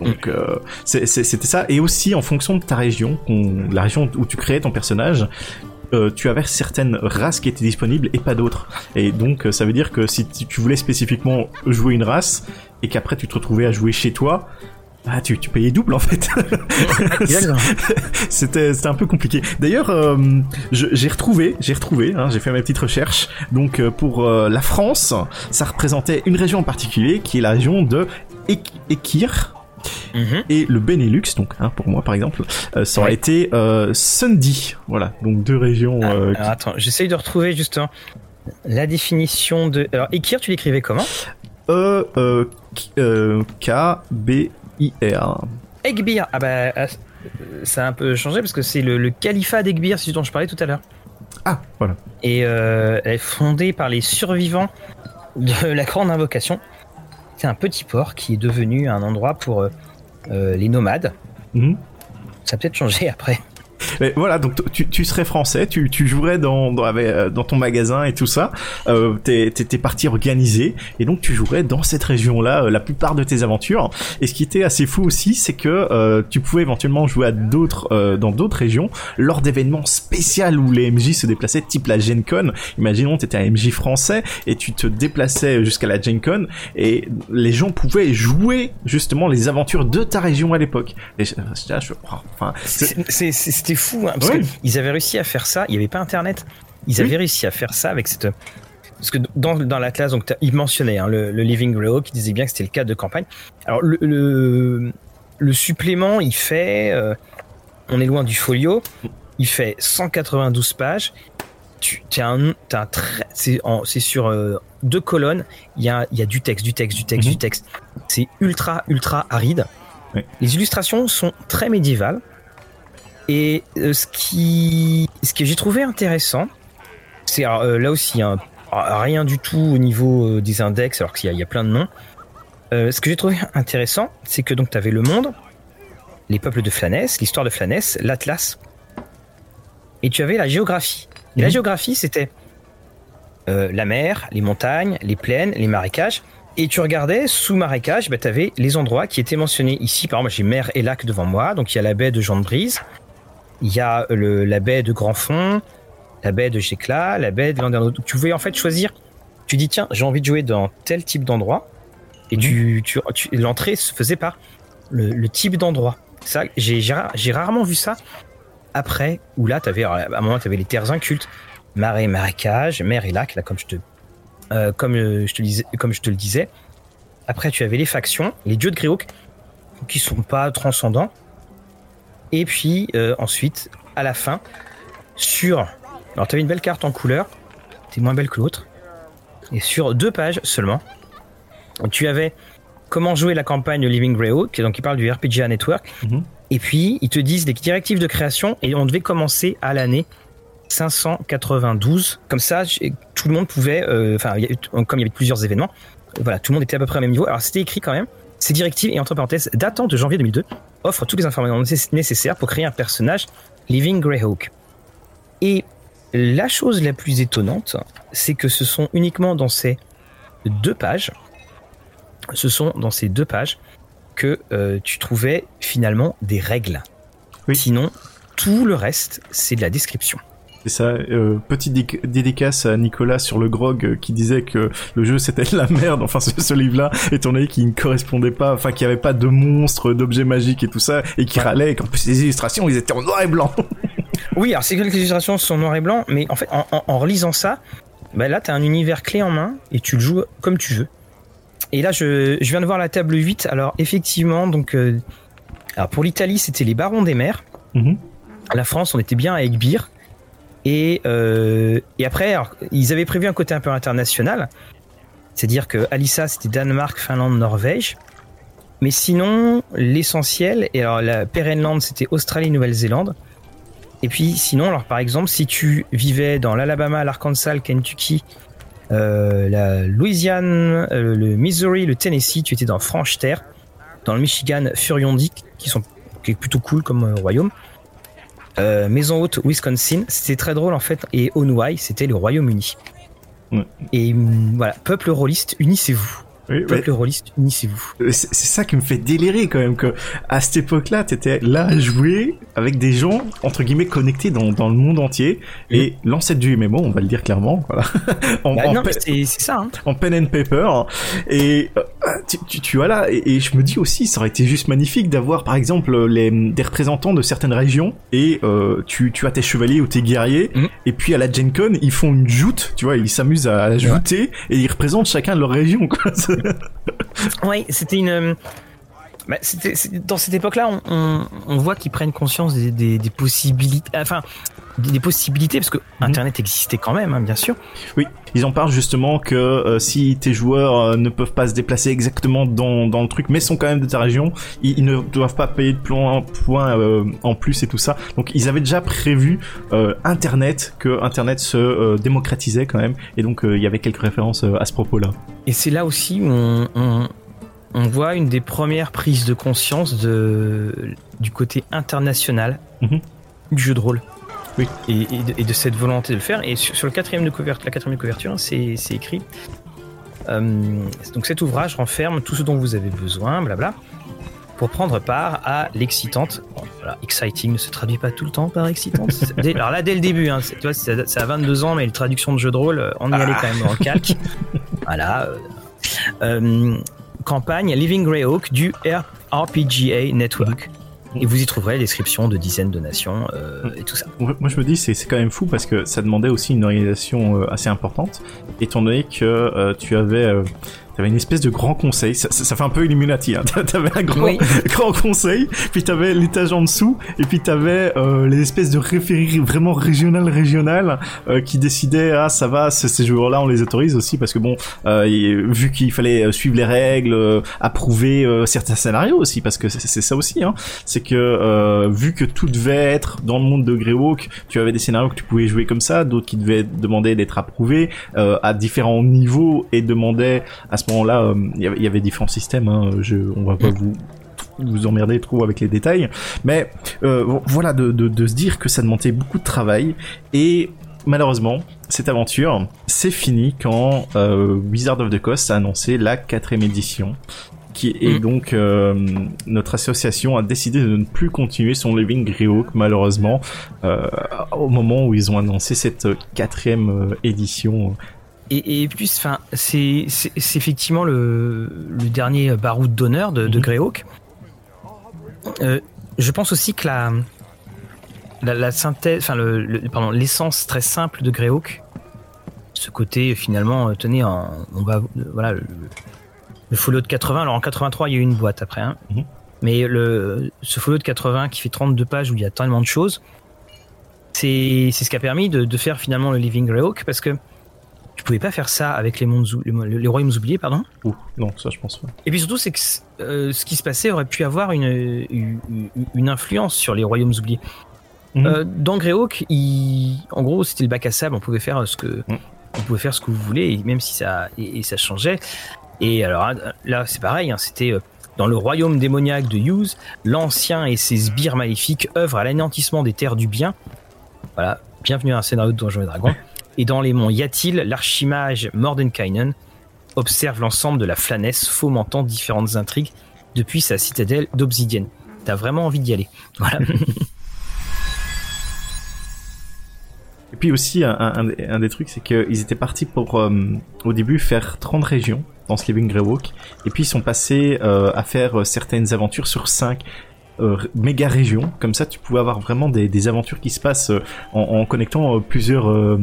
Donc mm. euh, c'était ça. Et aussi en fonction de ta région, la région où tu créais ton personnage, tu avais certaines races qui étaient disponibles et pas d'autres. Et donc ça veut dire que si tu voulais spécifiquement jouer une race et qu'après tu te retrouvais à jouer chez toi, ah, tu, tu payais double en fait. c'était c'était un peu compliqué. D'ailleurs, euh, j'ai retrouvé, j'ai retrouvé, hein, j'ai fait ma petite recherche. Donc euh, pour euh, la France, ça représentait une région en particulier qui est la région de Ekir. Mhm. Et le Benelux, donc hein, pour moi par exemple, ça aurait été Sundy. Voilà, donc deux régions. Ah, Attends, j'essaye de retrouver justement la définition de. Alors Ekir, tu l'écrivais comment? E K B IR. Egbir, ah bah ah, ça a un peu changé parce que c'est le, califat d'Egbir, c'est dont je parlais tout à l'heure. Ah, voilà. Et euh, elle est fondée par les survivants de la Grande Invocation. C'est un petit port qui est devenu un endroit pour euh, euh, les nomades. Mhm. Ça a peut-être changé après. Mais voilà, donc tu, tu serais français, tu, tu jouerais dans, dans, euh, dans ton magasin et tout ça, euh, t'es, parti organisé, et donc tu jouerais dans cette région-là euh, la plupart de tes aventures. Et ce qui était assez fou aussi, c'est que euh, tu pouvais éventuellement jouer à d'autres, dans d'autres régions lors d'événements spéciaux où les MJ se déplaçaient, type la Gen Con. Imaginons, t'étais un MJ français et tu te déplaçais jusqu'à la Gen Con, et les gens pouvaient jouer justement les aventures de ta région à l'époque. Et je, enfin, c'était fou, hein, parce qu'ils avaient réussi à faire ça. Il n'y avait pas Internet. Ils avaient réussi à faire ça avec cette. Parce que dans, dans la classe, donc, il mentionnait hein, le, Living Grow qui disait bien que c'était le cadre de campagne. Alors, le, le, supplément, il fait. Euh, on est loin du folio. Il fait 192 pages. Tu as un, un c'est, sur euh, deux colonnes. Il y a, y a du texte, du texte, du texte, Mhm. du texte. C'est ultra, ultra aride. Les illustrations sont très médiévales. Et euh, ce qui, ce que j'ai trouvé intéressant, c'est euh, là aussi hein, rien du tout au niveau euh, des index, alors qu'il y, a- il y a plein de noms. Euh, ce que j'ai trouvé intéressant, c'est que donc tu avais le monde, les peuples de Flanès, l'histoire de Flanès, l'Atlas, et tu avais la géographie. Et la Mhm. géographie, c'était euh, la mer, les montagnes, les plaines, les marécages. Et tu regardais sous marécage, bah, tu avais les endroits qui étaient mentionnés ici. Par exemple, j'ai mer et lac devant moi. Donc il y a la baie de Jean de Brise, il y a le, la baie de Grand Fond, la baie de Gécla, la baie de Landerneau. Donc, Tu pouvais en fait choisir. Tu dis tiens, j'ai envie de jouer dans tel type d'endroit. Et tu, tu, tu- l'entrée se faisait par le, le type d'endroit. Ça, j'ai, j'ai ra- j'ai rarement vu ça après, où là, t'avais, alors, à un moment, tu avais les terres incultes, marais, marécages, mer et lac, là, comme je te, euh, comme, euh, je te disais, comme je te le disais. Après, tu avais les factions, les dieux de Gréoc, qui sont pas transcendants. Et puis, euh, ensuite, à la fin, sur. Alors, tu avais une belle carte en couleur, t'es moins belle que l'autre. Et sur deux pages seulement, tu avais comment jouer la campagne Living Greyhawk, donc qui parle du RPGA Network. Mhm. Et puis, ils te disent des directives de création et on devait commencer à l'année 592. Comme ça, tout le monde pouvait, euh, enfin, comme il y avait plusieurs événements, voilà, tout le monde était à peu près au même niveau. Alors, c'était écrit quand même. Ces directives, et entre parenthèses, datant de janvier 2002, offrent toutes les informations nécess- nécessaires pour créer un personnage Living Greyhawk. Et la chose la plus étonnante, c'est que ce sont uniquement dans ces deux pages, ce sont dans ces deux pages que euh, tu trouvais finalement des règles. Oui. Sinon, tout le reste, c'est de la description. C'est ça, euh, petite dé- dédicace à Nicolas sur le grog euh, qui disait que le jeu c'était de la merde, enfin ce, ce livre-là, étant donné qu'il ne correspondait pas, enfin qu'il n'y avait pas de monstres, d'objets magiques et tout ça, et qui Ouais. râlait, et qu'en plus les illustrations ils étaient en noir et blanc. Oui, alors c'est que les illustrations sont noir et blanc, mais en fait, en, en- en relisant ça, bah là, tu as un univers clé en main et tu le joues comme tu veux. Et là, je, je viens de voir la table 8. Alors, effectivement, donc, euh, alors pour l'Italie, c'était les barons des mers. Mhm. La France, on était bien avec Beer. Et, euh, et après, ils avaient prévu un côté un peu international. C'est-à-dire que Alissa, c'était Danemark, Finlande, Norvège. Mais sinon, l'essentiel, et alors la Perenland, c'était Australie, Nouvelle-Zélande. Et puis sinon, alors par exemple, si tu vivais dans l'Alabama, l'Arkansas, le Kentucky, euh, la Louisiane, euh, le Missouri, le Tennessee, tu étais dans Franche-Terre, dans le Michigan, Furiondic, qui sont qui est plutôt cool comme royaume. Euh, Maison Haute, Wisconsin, c'était très drôle en fait. Et Onwai, c'était le Royaume-Uni. Ouais. Et hum, voilà, peuple rôliste, unissez-vous. Oui, ouais. Peuple rôliste, unissez-vous. Euh, C'est ça qui me fait délirer quand même que à cette époque-là, t'étais là à jouer avec des gens entre guillemets connectés dans, dans le monde entier et l'ancêtre du MMO, on va le dire clairement, voilà, en, Bah, en c'est ça. Hein. en pen and paper et euh, tu, tu, tu vois là et, et je me dis aussi ça aurait été juste magnifique d'avoir par exemple les des représentants de certaines régions et euh, tu tu as tes chevaliers ou tes guerriers Mhm. et puis à la Gen Con ils font une joute tu vois ils s'amusent à, jouter et ils représentent chacun de leur région quoi Oui, c'était une. Dans cette époque-là, on, on, on voit qu'ils prennent conscience des, des, des possibilités. Enfin, des, possibilités, parce que Internet existait quand même, hein, bien sûr. Oui, ils en parlent justement que euh, si tes joueurs euh, ne peuvent pas se déplacer exactement dans, dans le truc, mais sont quand même de ta région, ils, ils ne doivent pas payer de points, points euh, en plus et tout ça. Donc ils avaient déjà prévu euh, Internet, que Internet se démocratisait quand même, et donc il y avait quelques références à ce propos-là. Et c'est là aussi où on, on, on voit une des premières prises de conscience de, du côté international Mhm. du jeu de rôle. Oui. Et, et de, et de cette volonté de le faire. Et sur, sur le quatrième de couverture, la quatrième de couverture, c'est écrit. euh, donc cet ouvrage renferme tout ce dont vous avez besoin, blabla, pour prendre part à l'excitante. bon, voilà, exciting ne se traduit pas tout le temps par excitante. Alors là, dès le début, hein, c'est- tu vois, c'est à 22 ans, mais les traductions de jeu de rôle, euh, on y allait quand même dans le calque. voilà. euh, campagne Living Greyhawk du RPGA Network. Et vous y trouverez la description de dizaines de nations euh, et tout ça. Moi je me dis c'est quand même fou parce que ça demandait aussi une organisation euh, assez importante, étant donné que euh, tu avais t'avais une espèce de grand conseil. Ça, ça, ça fait un peu Illuminati. Hein. T'avais un grand, Oui. grand conseil, puis t'avais l'étage en dessous, et puis t'avais euh, les espèces de référés vraiment régional régional euh, qui décidaient ah ça va ce- ces joueurs-là on les autorise aussi parce que bon euh, et, vu qu'il fallait euh, suivre les règles, euh, approuver euh, certains scénarios aussi parce que c'est ça aussi hein. C'est que euh, vu que tout devait être dans le monde de Greyhawk, tu avais des scénarios que tu pouvais jouer comme ça, d'autres qui devaient demander d'être approuvés euh, à différents niveaux et demandaient à ce moment-là euh, il y avait- différents systèmes. Hein, je, on va pas vous vous emmerder trop avec les détails, mais euh, voilà de, de, de se dire que ça demandait beaucoup de travail et malheureusement cette aventure c'est fini quand euh, Wizard of the Coast a annoncé la quatrième édition qui est Mm. donc euh, notre association a décidé de ne plus continuer son Living Greyhawk malheureusement euh, au moment où ils ont annoncé cette quatrième édition Et, et plus, enfin, c'est effectivement le, le dernier baroud d'honneur de, de Mhm. Greyhawk. Euh, je pense aussi que la, la, la synthèse, enfin, le, le- pardon, l'essence très simple de Greyhawk, ce côté finalement, euh, tenez, en- on va, voilà, le, le follow de 80. Alors en 83, il y a eu une boîte après, hein. Mhm. mais le, ce follow de 80 qui fait 32 pages où il y a tellement de choses, c'est c'est ce qui a permis de, de faire finalement le Living Greyhawk parce que tu pouvais pas faire ça avec les, mondes, les, royaumes oubliés, pardon? Ouh, non ça je pense pas Et puis surtout, c'est que euh, ce qui se passait aurait pu avoir une, une, une influence sur les royaumes oubliés. Mhm. Euh, dans Greyhawk, il... en gros, c'était le bac à sable. On pouvait faire ce que, Mhm. on pouvait faire ce que vous voulez, et même si ça, et, et ça changeait. Et alors hein, là, c'est pareil. hein, c'était euh, dans le royaume démoniaque de Hughes, l'ancien et ses sbires maléfiques œuvrent à l'anéantissement des terres du bien. Voilà, bienvenue à un scénario de Donjons et Dragons. Et dans les monts Yatil, l'archimage Mordenkainen observe l'ensemble de la Flanesse, fomentant différentes intrigues depuis sa citadelle d'obsidienne. T'as vraiment envie d'y aller. Et puis aussi, un, des- trucs, c'est qu'ils étaient partis pour, euh, au début, faire 30 régions dans ce Living Greyhawk. Et puis, ils sont passés euh, à faire euh, certaines aventures sur 5 méga régions. Comme ça, tu pouvais avoir vraiment des, aventures qui se passent euh, en, connectant euh, plusieurs, euh,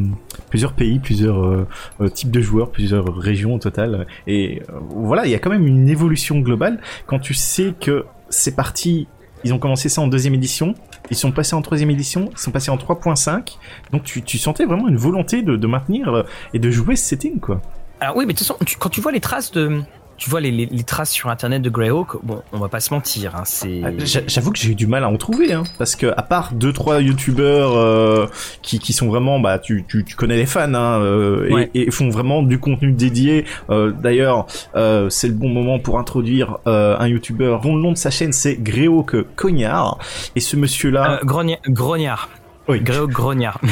plusieurs pays, plusieurs euh, euh, types de joueurs, plusieurs régions au total. Et euh, voilà, il y a quand même une évolution globale. Quand tu sais que c'est parti... Ils ont commencé ça en deuxième édition, ils sont passés en troisième édition, ils sont passés en 3.5, donc tu, sentais vraiment une volonté de, maintenir euh, et de jouer ce setting quoi. Alors oui, mais de toute façon, quand tu vois les traces de, tu vois les, les- les traces sur internet de Greyhawk, bon, on va pas se mentir, hein, c'est. Ah, j'a- J'avoue que j'ai eu du mal à en trouver, hein, parce que à part deux trois youtubeurs euh, qui, qui sont vraiment, bah tu, tu, tu connais les fans, hein, euh, et- Ouais. et, font vraiment du contenu dédié. Euh, D'ailleurs, euh, c'est le bon moment pour introduire euh, un youtubeur dont le nom de sa chaîne c'est Gréoc Cognard, et ce monsieur là. Euh, Grogna- Grognard. Oui. Greyhawk Grognard.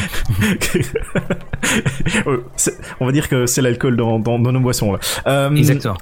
On va dire que c'est l'alcool dans, dans, dans nos boissons là. Euh, Exactement.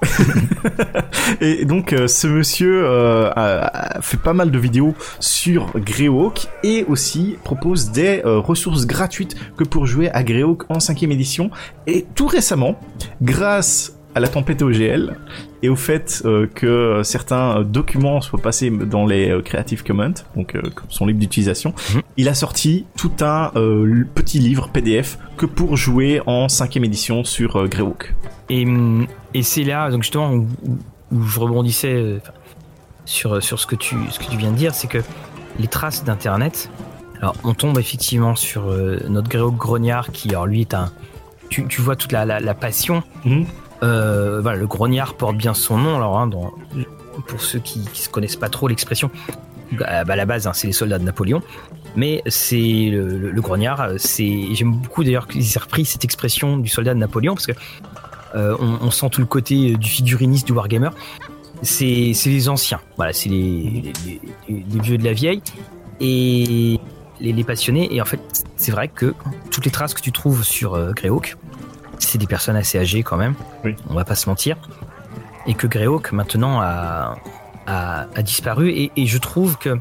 Et donc euh, ce monsieur euh, a, a fait pas mal de vidéos sur Greyhawk et aussi propose des euh, ressources gratuites que pour jouer à Greyhawk en cinquième édition. Et tout récemment, grâce à la tempête OGL et au fait euh, que certains documents soient passés dans les euh, Creative Commons, donc euh, sont libres d'utilisation, Mhm. il a sorti tout un euh, petit livre PDF que pour jouer en cinquième édition sur euh, Greyhawk. Et, hum, et c'est là, donc justement, où, je rebondissais euh, sur, sur ce, que tu, ce que tu viens de dire, c'est que les traces d'Internet, alors on tombe effectivement sur euh, notre Greyhawk Grognard qui, alors lui, est un. Tu, tu vois toute la, la, la passion. Mhm. Euh, voilà, le Grognard porte bien son nom, alors, hein, pour ceux qui ne se connaissent pas trop l'expression, bah, bah, à la base, hein, c'est les soldats de Napoléon. Mais c'est le, grognard, euh, j'aime beaucoup d'ailleurs qu'ils aient repris cette expression du soldat de Napoléon parce que euh, sent tout le côté du figuriniste du wargamer. C'est les anciens, voilà, c'est les, vieux de la vieille et les, passionnés. Et en fait, c'est vrai que toutes les traces que tu trouves sur Greyhawk, c'est des personnes assez âgées quand même. Oui. On va pas se mentir. Et que Greyhawk maintenant a, a, a disparu. Et, et je trouve que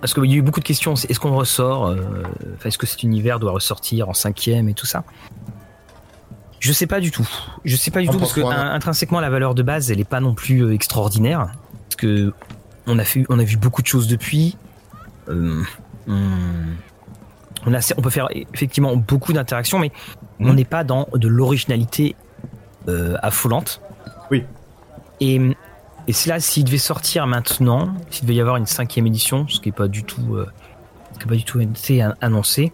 parce qu'il y a eu beaucoup de questions. Est-ce qu'on ressort euh, Est-ce que cet univers doit ressortir en cinquième et tout ça? Je sais pas du tout. Je sais pas du On tout parce que intrinsèquement la valeur de base, elle est pas non plus euh, extraordinaire. Parce que on a fait, on a vu beaucoup de choses depuis. Euh, on a, on peut faire effectivement beaucoup d'interactions, mais on Mhm. n'est pas dans de l'originalité euh, affolante. Oui. Et, et c'est là, s'il devait sortir maintenant, s'il devait y avoir une cinquième édition, ce qui n'est pas du tout, euh, ce qui est pas du tout annoncé,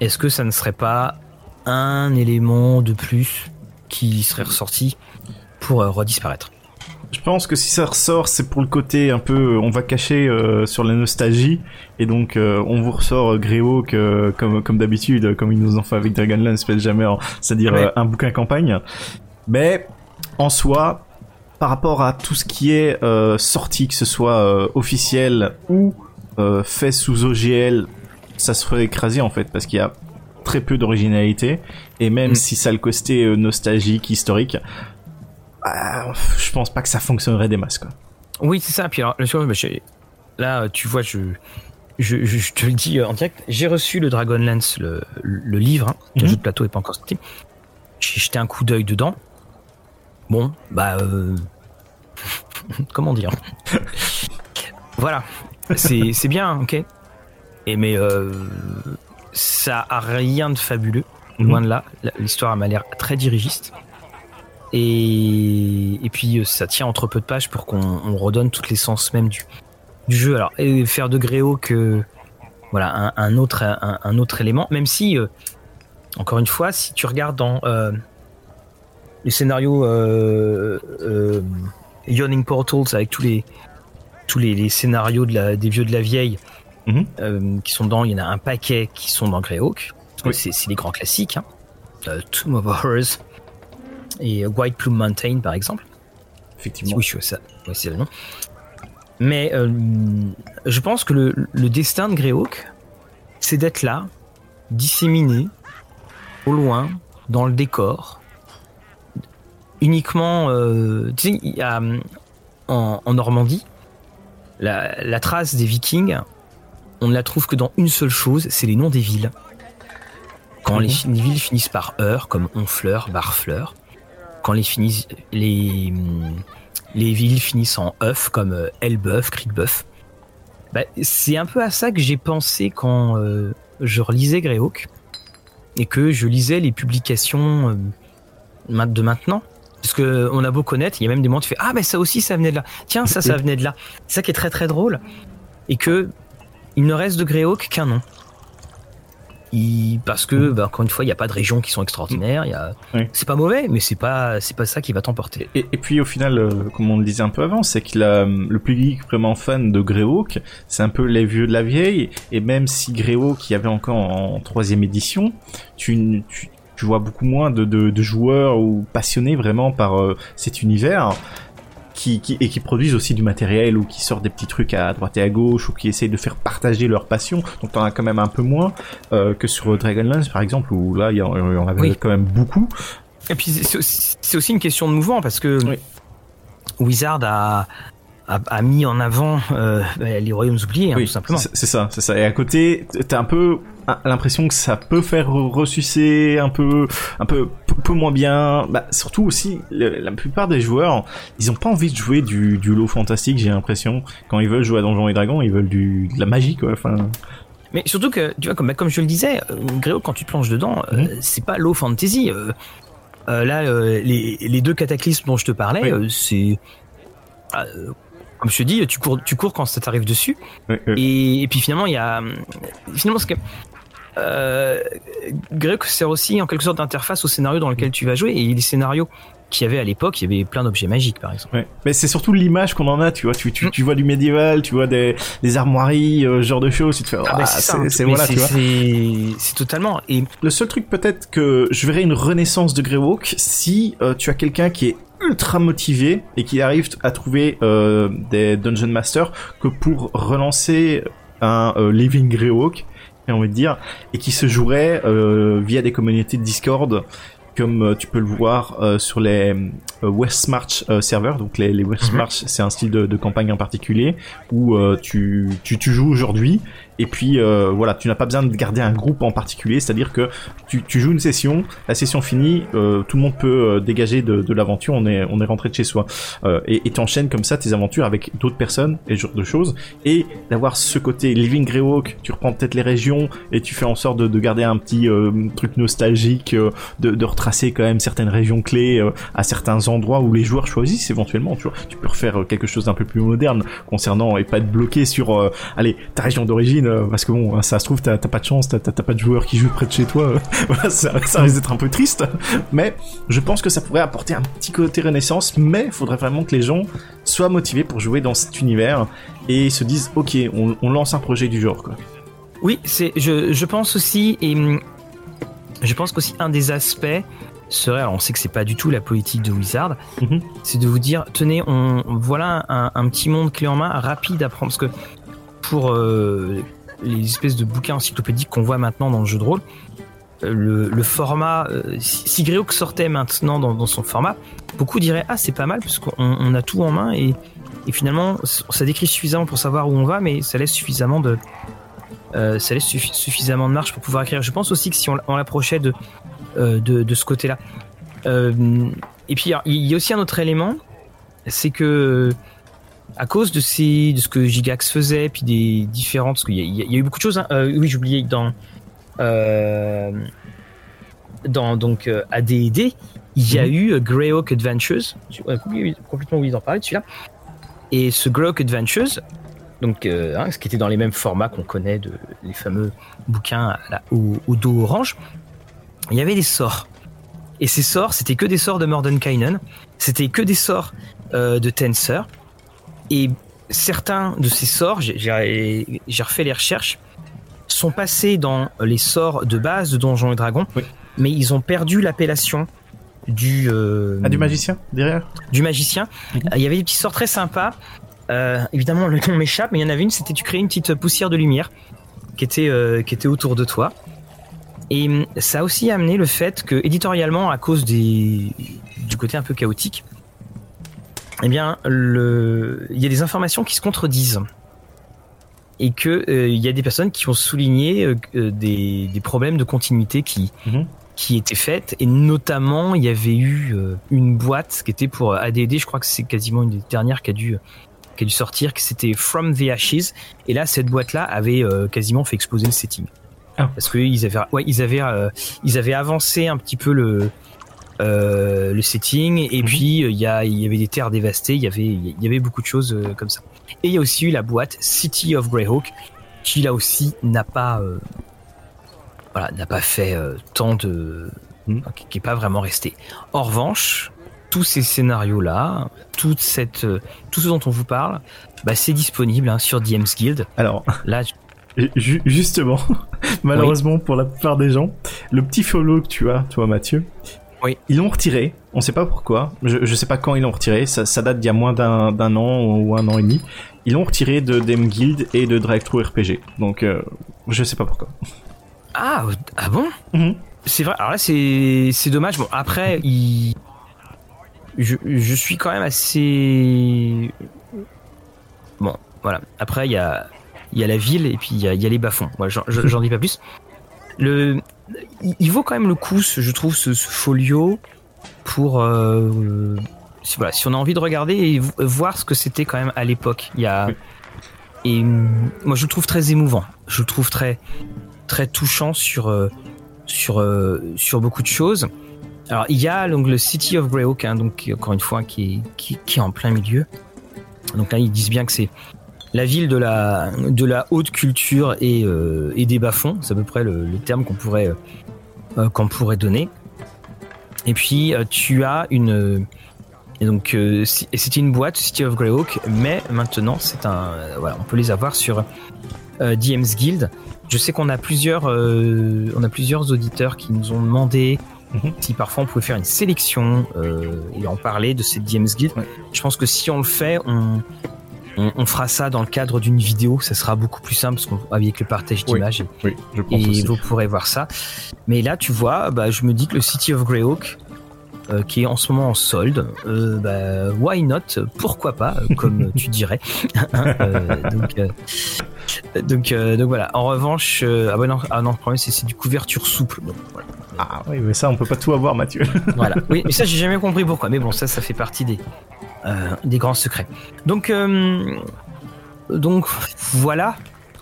est-ce que ça ne serait pas un élément de plus qui serait ressorti pour euh, redisparaître? Je pense que si ça ressort, c'est pour le côté un peu, on va cacher euh, sur la nostalgie, et donc euh, on vous ressort euh, Greyhawk euh, comme comme d'habitude, euh, comme ils nous ont fait avec Dragonlance Spelljammer, c'est-à-dire Ouais. euh, un bouquin campagne. Mais en soi, par rapport à tout ce qui est euh, sorti, que ce soit euh, officiel ou euh, fait sous OGL, ça se ferait écraser en fait, parce qu'il y a très peu d'originalité, et même Mm. si ça le costait euh, nostalgique, historique, bah, je pense pas que ça fonctionnerait des masses quoi. Oui, c'est ça. Puis alors, là, tu vois, je, je, je- je te le dis euh, en direct, j'ai reçu le Dragonlance, le, le livre, hein, le Mhm. jeu de plateau n'est pas encore sorti. J'ai jeté un coup d'œil dedans. Bon, bah, euh, comment dire? Voilà, c'est bien, ok. Et mais euh, ça a rien de fabuleux, Mhm. loin de là. L'histoire m'a l'air très dirigiste. Et, et puis euh, ça tient entre peu de pages pour qu'on on redonne toute l'essence même du, du jeu. Alors, et faire de Gréo que voilà un, un autre un, un autre élément, même si euh, encore une fois, si tu regardes dans euh, les scénarios euh, Yawning Portals avec tous les tous les, les scénarios de la, des vieux de la vieille Mhm. qui sont dans, il y en a un paquet qui sont dans Greyhawk. Oui. C'est les grands classiques. Hein. Tomb of Horrors et euh, White Plume Mountain par exemple. Effectivement. Oui, je ça. Oui, c'est le nom. Mais euh, je pense que le, le destin de Greyhawk, c'est d'être là, disséminé, au loin, dans le décor. Uniquement, euh, tu sais, a, en, en Normandie, la, la trace des Vikings, on ne la trouve que dans une seule chose, c'est les noms des villes. Quand les, fi- les villes finissent par heure, comme Honfleur, Barfleur, quand les, finis, les, les villes finissent en œuf, comme euh, Elbeuf, Criquebeuf, bah, c'est un peu à ça que j'ai pensé quand euh, je relisais Greyhawk et que je lisais les publications euh, de maintenant. Parce que on a beau connaître, il y a même des moments où tu fais Ah, mais ça aussi, ça venait de là. Tiens, ça, ça venait de là. C'est ça qui est très très drôle. Et que il ne reste de Greyhawk qu'un nom. Il- parce que, bah, encore une fois, il n'y a pas de régions qui sont extraordinaires. Y a... Oui. C'est pas mauvais, mais c'est pas, c'est pas ça qui va t'emporter. Et, et puis au final, euh, comme on le disait un peu avant, c'est que la- le public vraiment fan de Greyhawk, c'est un peu les vieux de la vieille. Et même si Greyhawk y avait encore en, troisième édition, tu, tu, tu vois beaucoup moins de, de, de joueurs ou passionnés vraiment par euh, cet univers. Qui, qui, et qui produisent aussi du matériel ou qui sortent des petits trucs à droite et à gauche ou qui essayent de faire partager leur passion. Donc t'en as quand même un peu moins euh, que sur Dragonlance par exemple où là il y en, y en avait Oui. quand même beaucoup. Et puis c'est aussi, une question de mouvement parce que Oui. Wizard a, a, a mis en avant euh, bah, les royaumes oubliés, hein, Oui, tout simplement. c'est ça, c'est ça. Et à côté, t'as un peu ah, l'impression que ça peut faire ressucer un peu, un peu, peu, peu moins bien. Bah, surtout aussi, le- la plupart des joueurs, ils ont pas envie de jouer du, du lot fantastique. J'ai l'impression quand ils veulent jouer à Donjons et Dragons, ils veulent du de la magie, quoi. Enfin, Mais surtout que, tu vois, comme, bah, comme je le disais, euh, Gréo, quand tu te plonges dedans, euh, Mhm. c'est pas low fantasy. euh, euh, là, les, les deux cataclysmes dont je te parlais, Oui. c'est. Ah, comme je te dis, tu cours, tu cours quand ça t'arrive dessus. Et, et puis finalement, il y a. Finalement, ce que. Euh, Greg sert aussi en quelque sorte d'interface au scénario dans lequel tu vas jouer. Et les scénarios qu'il y avait à l'époque, il y avait plein d'objets magiques, par exemple. Ouais. Mais c'est surtout l'image qu'on en a, tu vois. Tu, tu, Mm. tu vois du médiéval, tu vois des, des armoiries, euh, genre de choses. Tu te fais, Ah, ah, bah, c'est ça, c'est hein. voilà, tu vois. c'est- C'est totalement. Et Le seul truc peut-être que je verrais une renaissance de Greyhawk si euh, tu as quelqu'un qui est ultra motivé et qui arrive à trouver euh, des Dungeon Masters que pour relancer un euh, Living Greyhawk, j'ai envie de dire, et qui se jouerait euh, via des communautés de Discord comme tu peux le voir sur les Westmarch serveurs. Donc les, les Westmarch, c'est un style de, de campagne en particulier où tu, tu, tu joues aujourd'hui Et puis euh, voilà, tu n'as pas besoin de garder un groupe en particulier, c'est-à-dire que tu, tu, joues une session, la session finie, euh, tout le monde peut euh, dégager de, de l'aventure, on est on est rentré de chez soi. Euh, et t'enchaînes comme ça tes aventures avec d'autres personnes et ce genre de choses. Et d'avoir ce côté living Greyhawk, tu reprends peut-être les régions et tu fais en sorte de, de garder un petit truc nostalgique, de, de, retracer quand même certaines régions clés à certains endroits où les joueurs choisissent éventuellement, tu vois, tu peux refaire quelque chose d'un peu plus moderne concernant et pas être bloqué sur allez ta région d'origine euh, parce que bon, ça se trouve, t'as pas de chance, t'as pas de joueurs qui jouent près de chez toi. ça, ça risque d'être un peu triste. Mais je pense que ça pourrait apporter un petit côté renaissance, mais il faudrait vraiment que les gens soient motivés pour jouer dans cet univers et se disent, ok, on, lance un projet du genre, quoi. Oui, c'est, je, je pense aussi, et hum, je pense qu'aussi un des aspects serait, alors on sait que c'est pas du tout la politique de Wizard, mhm. c'est de vous dire, tenez, on, voilà un, un, petit monde clé en main rapide à prendre, parce que pour euh, les espèces de bouquins encyclopédiques qu'on voit maintenant dans le jeu de rôle, euh, le, format, euh, si Gréoc sortait maintenant dans, son format, beaucoup diraient ah c'est pas mal parce qu'on a tout en main et, finalement ça décrit suffisamment pour savoir où on va, mais ça laisse suffisamment de ça laisse suffisamment de marge pour pouvoir écrire. Je pense aussi que si on, l'approchait de, de, ce côté-là. et puis il y a aussi un autre élément, c'est que à cause de ces, de ce que Gigax faisait, puis des différentes, parce qu'il y, a eu beaucoup de choses. Hein. Euh, oui, j'oubliais dans euh, dans donc euh, AD&D, il y a mhm. eu Greyhawk Adventures. complètement oublié d'en parler de celui-là. Et ce Greyhawk Adventures, donc hein, ce qui était dans les mêmes formats qu'on connaît de les fameux bouquins au, dos orange, il y avait des sorts. Et ces sorts, c'était que des sorts de Mordenkainen, c'était que des sorts de Tensor et certains de ces sorts, j'ai refait les recherches, sont passés dans les sorts de base de Donjons et Dragons, mais ils ont perdu l'appellation du. Euh, ah, du magicien derrière Du magicien. Mhm. Il y avait des petits sorts très sympas. Euh, évidemment, le nom m'échappe, mais il y en avait une, c'était tu créais une petite poussière de lumière qui était, euh, qui était autour de toi. Et ça a aussi amené le fait que, éditorialement, à cause des, du côté un peu chaotique, eh bien, le... il y a des informations qui se contredisent. Et que euh, il y a des personnes qui ont souligné euh, euh, des, des, problèmes de continuité qui, mhm. qui étaient faits. Et notamment, il y avait eu une boîte qui était pour ADD, je crois que c'est quasiment une des dernières qui a dû, qui a dû sortir, que c'était From the Ashes. Et là, cette boîte-là avait quasiment fait exploser le setting. Ah. Parce qu'ils avaient, ouais, ils avaient, ils avaient avancé un petit peu le, euh, le setting et mhm. puis il y, a, y avait des terres dévastées, il y avait, il y avait beaucoup de choses euh, comme ça. Et il y a aussi eu la boîte City of Greyhawk qui là aussi n'a pas, euh, voilà, n'a pas fait tant de, mhm. qui n'est pas vraiment resté. En revanche, tous ces scénarios là, toute cette, tout ce dont on vous parle, bah, c'est disponible hein, sur DM's Guild. Alors là. Justement, malheureusement pour la plupart des gens, le petit follow que tu as, toi Mathieu, ils l'ont retiré. On sait pas pourquoi. Je, je sais pas quand ils l'ont retiré. Ça, date d'il y a moins d'un an ou un an et demi. Ils l'ont retiré de Dem Guild et de Drive Thru RPG. Donc, euh, je sais pas pourquoi. Ah, ah bon? Mhm. C'est vrai. Alors là, c'est dommage. Bon, après, il... je, je suis quand même assez. Bon, voilà. Après, il y a, y a la ville et puis il y a, y a les bas-fonds. Moi, j'en dis pas plus. Le, il vaut quand même le coup, je trouve, ce, folio pour euh, si, voilà, si on a envie de regarder et voir ce que c'était quand même à l'époque. Il y a et mm, moi je le trouve très émouvant. Je le trouve très très touchant sur euh, sur euh, sur beaucoup de choses. Alors il y a donc le City of Greyhawk, hein, donc encore une fois qui est, qui, qui est en plein milieu. Donc là ils disent bien que c'est la ville de la, de la haute culture et, euh, et des bas-fonds. C'est à peu près le, terme qu'on pourrait, euh, qu'on pourrait donner. Et puis, euh, tu as une. Et donc, c'était une boîte, City of Greyhawk, mais maintenant, c'est un. voilà, on peut les avoir sur DM's Guild. Je sais qu'on a plusieurs, on a plusieurs auditeurs qui nous ont demandé mhm. si parfois on pouvait faire une sélection et en parler de cette DM's Guild. Je pense que si on le fait, on, on, fera ça dans le cadre d'une vidéo, ça sera beaucoup plus simple parce avec le partage d'images et, vous pourrez voir ça. Mais là, tu vois, bah, je me dis que le City of Greyhawk, euh, qui est en ce moment en solde, euh, bah, why not? Pourquoi pas, euh, comme tu dirais. Hein, donc, donc, donc voilà. En revanche, ah, bah non, ah non, le problème c'est c'est du couverture souple. Bon, voilà. Ah oui, mais ça, on peut pas tout avoir, Mathieu. Voilà. Oui, mais ça j'ai jamais compris pourquoi. Mais bon, ça, ça fait partie des des grands secrets. Donc euh, donc voilà.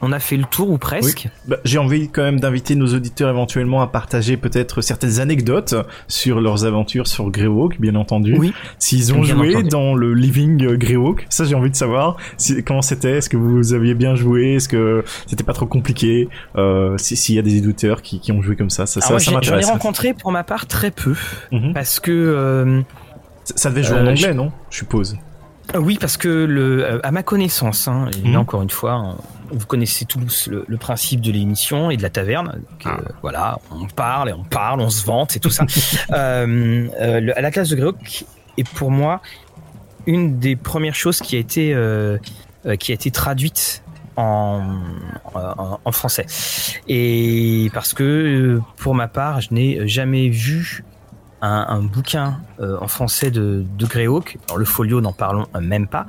On a fait le tour ou presque. Bah, J'ai envie quand même d'inviter nos auditeurs éventuellement à partager peut-être certaines anecdotes sur leurs aventures sur Greyhawk, bien entendu. Oui. S'ils ont Bien joué entendu. dans le Living euh, Greyhawk, ça j'ai envie de savoir si, comment c'était, est-ce que vous aviez bien joué, est-ce que c'était pas trop compliqué, euh, si- s'il y a des éditeurs qui, qui ont joué comme ça, ça, Alors ça, moi, ça j'ai- j'en ai m'intéresse. rencontré pour ma part très peu Mhm. parce que euh, Ça, ça devait jouer en Euh, anglais, non? Je suppose. Euh, Oui, parce que le, euh, à ma connaissance, hein, et Mhm. là encore une fois, hein, vous connaissez tous le, le principe de l'émission et de la taverne. Donc, Ah. euh, voilà, on parle et on parle, on se vante et tout ça. euh, euh, le- à la classe de Greyhawk est pour moi une des premières choses qui a été qui a été traduite en, en, en français. Et parce que pour ma part, je n'ai jamais vu un, un bouquin euh, en français de, de Greyhawk. Alors le folio, n'en parlons euh, même pas.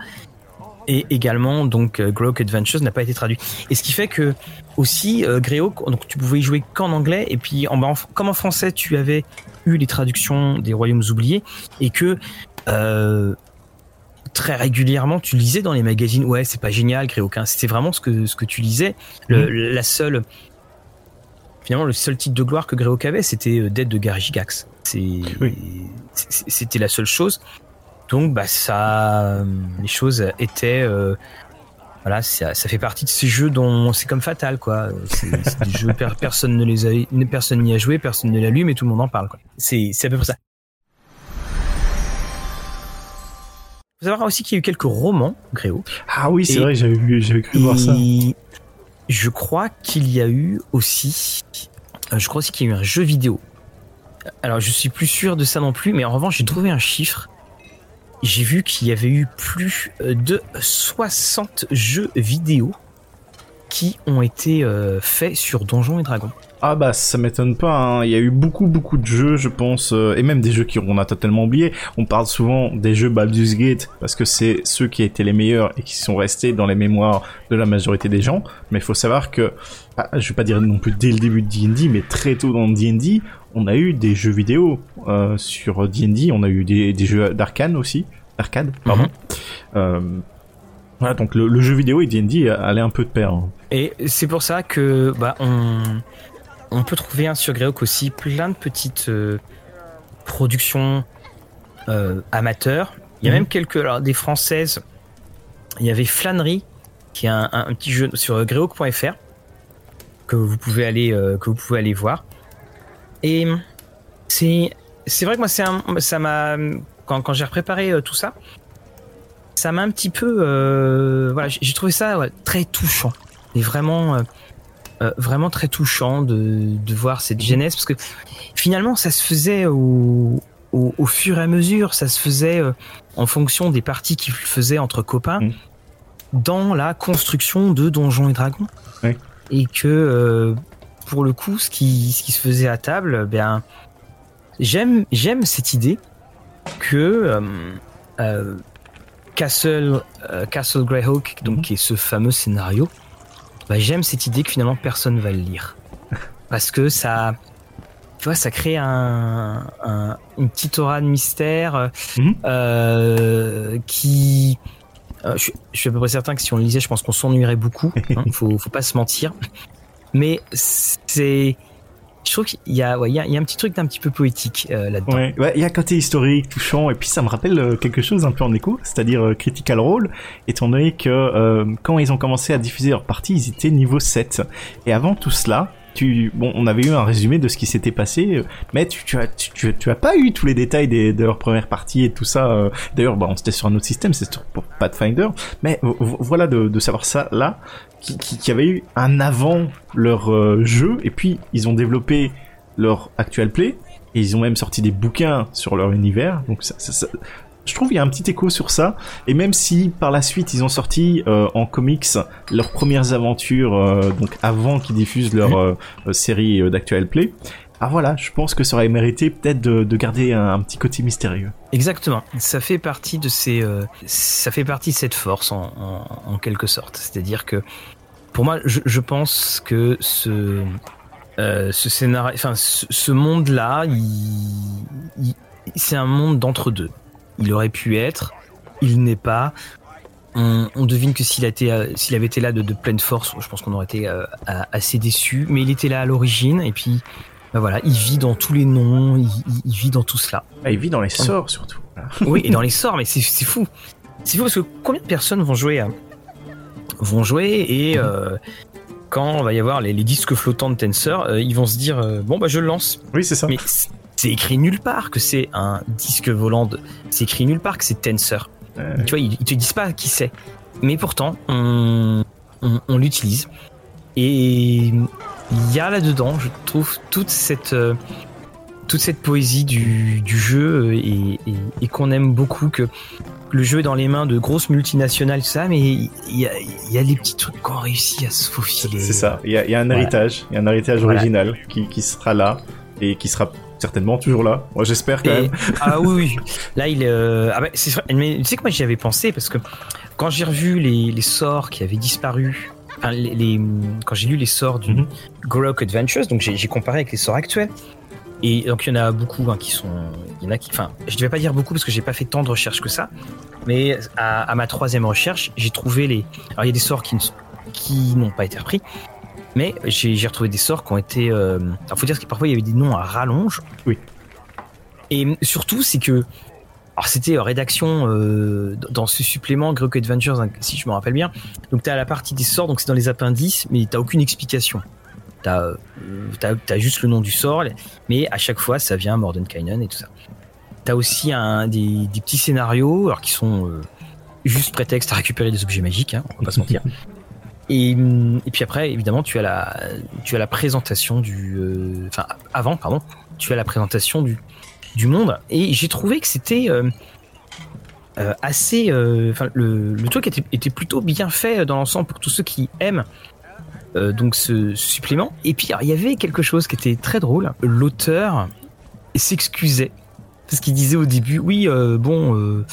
Et également, donc, euh, Greyhawk Adventures n'a pas été traduit. Et ce qui fait que, aussi, Greyhawk, donc, tu pouvais y jouer qu'en anglais. Et puis, en, en- comme en français, tu avais eu les traductions des Royaumes oubliés. Et que, très régulièrement, tu lisais dans les magazines, ouais, c'est pas génial, Greyhawk. hein. C'était vraiment ce que, ce que tu lisais. Le, La seule, finalement, le seul titre de gloire que Greyhawk avait, c'était Dead de Gary Gygax. Oui. c'était la seule chose. Donc, bah, ça, euh, les choses étaient, euh, voilà, ça, ça fait partie de ces jeux dont c'est comme Fatal, quoi. C'est des jeux, per- personne ne les a, personne n'y a joué, personne ne l'a lu, mais tout le monde en parle, quoi. C'est, à peu près ça. Faut savoir aussi qu'il y a eu quelques romans, Gréo. Ah oui, c'est vrai, j'avais cru voir ça. Je crois qu'il y a eu aussi, je crois aussi qu'il y a eu un jeu vidéo. Alors je suis plus sûr de ça non plus, mais en revanche j'ai trouvé un chiffre. J'ai vu qu'il y avait eu plus euh, de 60 jeux vidéo qui ont été euh, faits sur Donjons et Dragons. Ah bah ça m'étonne pas, hein. il y a eu beaucoup beaucoup de jeux je pense, euh, et même des jeux qu'on a totalement oubliés. On parle souvent des jeux Baldur's Gate parce que c'est ceux qui étaient les meilleurs et qui sont restés dans les mémoires de la majorité des gens, mais il faut savoir que, ah, je vais pas dire non plus dès le début de D&D, mais très tôt dans D&D, on a eu des jeux vidéo euh, sur D&D, on a eu des, des jeux d'arcane aussi, arcade, pardon. Euh, voilà, donc le, le jeu vidéo et D&D allaient un peu de pair. hein. Et c'est pour ça que bah, on, on peut trouver hein, sur Greyhawk aussi plein de petites euh, productions euh, amateurs. Il y a Mhm. même quelques alors, des françaises. Il y avait Flânerie, qui est un, un- un petit jeu sur greyhawk.fr que vous pouvez aller euh, que vous pouvez aller voir. Et c'est c'est vrai que moi c'est ça m'a quand, quand j'ai préparé euh, tout ça, ça m'a un petit peu euh, voilà j'ai trouvé ça ouais, très touchant et vraiment euh, vraiment très touchant de, de voir cette genèse parce que finalement ça se faisait au, au, au fur et à mesure ça se faisait euh, en fonction des parties qu'ils faisaient entre copains Mhm. dans la construction de Donjons et Dragons Oui. et que pour le coup ce qui, ce qui se faisait à table ben j'aime j'aime cette idée que euh, euh, Castle euh, Castle Greyhawk donc Mhm. qui est ce fameux scénario bah, j'aime cette idée que finalement personne va le lire parce que ça tu vois ça crée un, un- une petite aura de mystère Mhm. euh, qui euh, je, suis- je suis à peu près certain que si on le lisait je pense qu'on s'ennuierait beaucoup hein, faut, faut pas se mentir mais c'est je trouve qu'il y a ouais, y, a, y a un petit truc d'un petit peu poétique euh, là-dedans Ouais, il y a un côté historique, touchant, et puis ça me rappelle euh, quelque chose un peu en écho, c'est-à-dire euh, Critical Role, étant donné que quand ils ont commencé à diffuser leur partie, ils étaient niveau 7. Et avant tout cela, tu, bon, on avait eu un résumé de ce qui s'était passé, euh, mais tu, tu as, tu, tu, as pas eu tous les détails des, de leur première partie et tout ça. euh. D'ailleurs, bon, c'était sur un autre système, c'est sur Pathfinder, mais vo- vo- voilà de, de savoir ça là, qui, qui, qui avait eu un avant leur euh, jeu, et puis ils ont développé leur actual play, et ils ont même sorti des bouquins sur leur univers. Donc ça, ça- ça- je trouve qu'il y a un petit écho sur ça. Et même si par la suite ils ont sorti euh, en comics leurs premières aventures, euh, donc avant qu'ils diffusent leur euh, série d'actual play. Ah voilà, je pense que ça aurait mérité peut-être de, de garder un, un petit côté mystérieux. Exactement. Ça fait partie de ces, ça fait partie de cette force en, en, en quelque sorte. C'est-à-dire que pour moi, je, je pense que ce, ce scénario, enfin, ce, ce monde-là, il, il- c'est un monde d'entre-deux. Il aurait pu être, il n'est pas. On, on devine que s'il euh, s'il avait été là de, de pleine force, je pense qu'on aurait été euh, assez déçus. Mais il était là à l'origine, et puis, ben voilà, il vit dans tous les noms, il, il- il vit dans tout cela. Ah, il vit dans les sorts surtout. Oui, et dans les sorts, mais c'est fou. C'est fou parce que combien de personnes vont jouer à- vont jouer et euh, quand on va y avoir les, les disques flottants de Tensor, euh, ils vont se dire euh, bon bah je le lance. Oui, c'est ça. Mais c'est écrit nulle part que c'est un disque volant. de- C'est écrit nulle part que c'est Tensor. Euh, Tu vois, ils, ils te disent pas qui c'est. Mais pourtant, on, on, on l'utilise. Et il y a là-dedans, je trouve, toute cette, euh, toute cette poésie du, du jeu euh, et, et- et qu'on aime beaucoup, que le jeu est dans les mains de grosses multinationales, tout ça, mais il y a, il y a des petits trucs qu'on réussit à se faufiler. c'est ça. Il y a, il y a un héritage, il y a un héritage Voilà. original qui, qui sera là et qui sera certainement toujours là. Moi, j'espère quand Et- même. ah oui, oui. Là, il est. euh, Ah bah, c'est vrai, mais tu sais que moi j'y avais pensé parce que quand j'ai revu les, les sorts qui avaient disparu, enfin, les, les- quand j'ai lu les sorts du. Grok Adventures, donc j'ai comparé avec les sorts actuels. Et donc il y en a beaucoup hein, qui sont. Il y en a qui. Enfin, je ne vais pas dire beaucoup parce que j'ai pas fait tant de recherches que ça. Mais à, à ma troisième recherche, j'ai trouvé les. Alors il y a des sorts qui n'ont pas été repris. Mais j'ai retrouvé des sorts qui ont été. Euh... Alors faut dire que parfois il y avait des noms à rallonge. Oui. Et surtout, c'est que. Alors, c'était euh, rédaction euh, dans ce supplément Grok Adventures, hein, si je me rappelle bien. Donc, tu as la partie des sorts, donc c'est dans les appendices, mais tu aucune explication. Tu as, juste le nom du sort, mais à chaque fois, ça vient Mordenkainen et tout ça. Tu as aussi un, des, des petits scénarios alors, qui sont euh, juste prétexte à récupérer des objets magiques, hein, on va pas se mentir. Et, puis après, évidemment, tu as la, tu as la présentation du. euh, Enfin, avant, pardon, tu as la présentation du, du monde. Et j'ai trouvé que c'était euh, euh, assez. Enfin, le, truc était, plutôt bien fait dans l'ensemble pour tous ceux qui aiment. donc ce, supplément. Et puis il y avait quelque chose qui était très drôle. L'auteur s'excusait parce qu'il disait au début, oui, bon,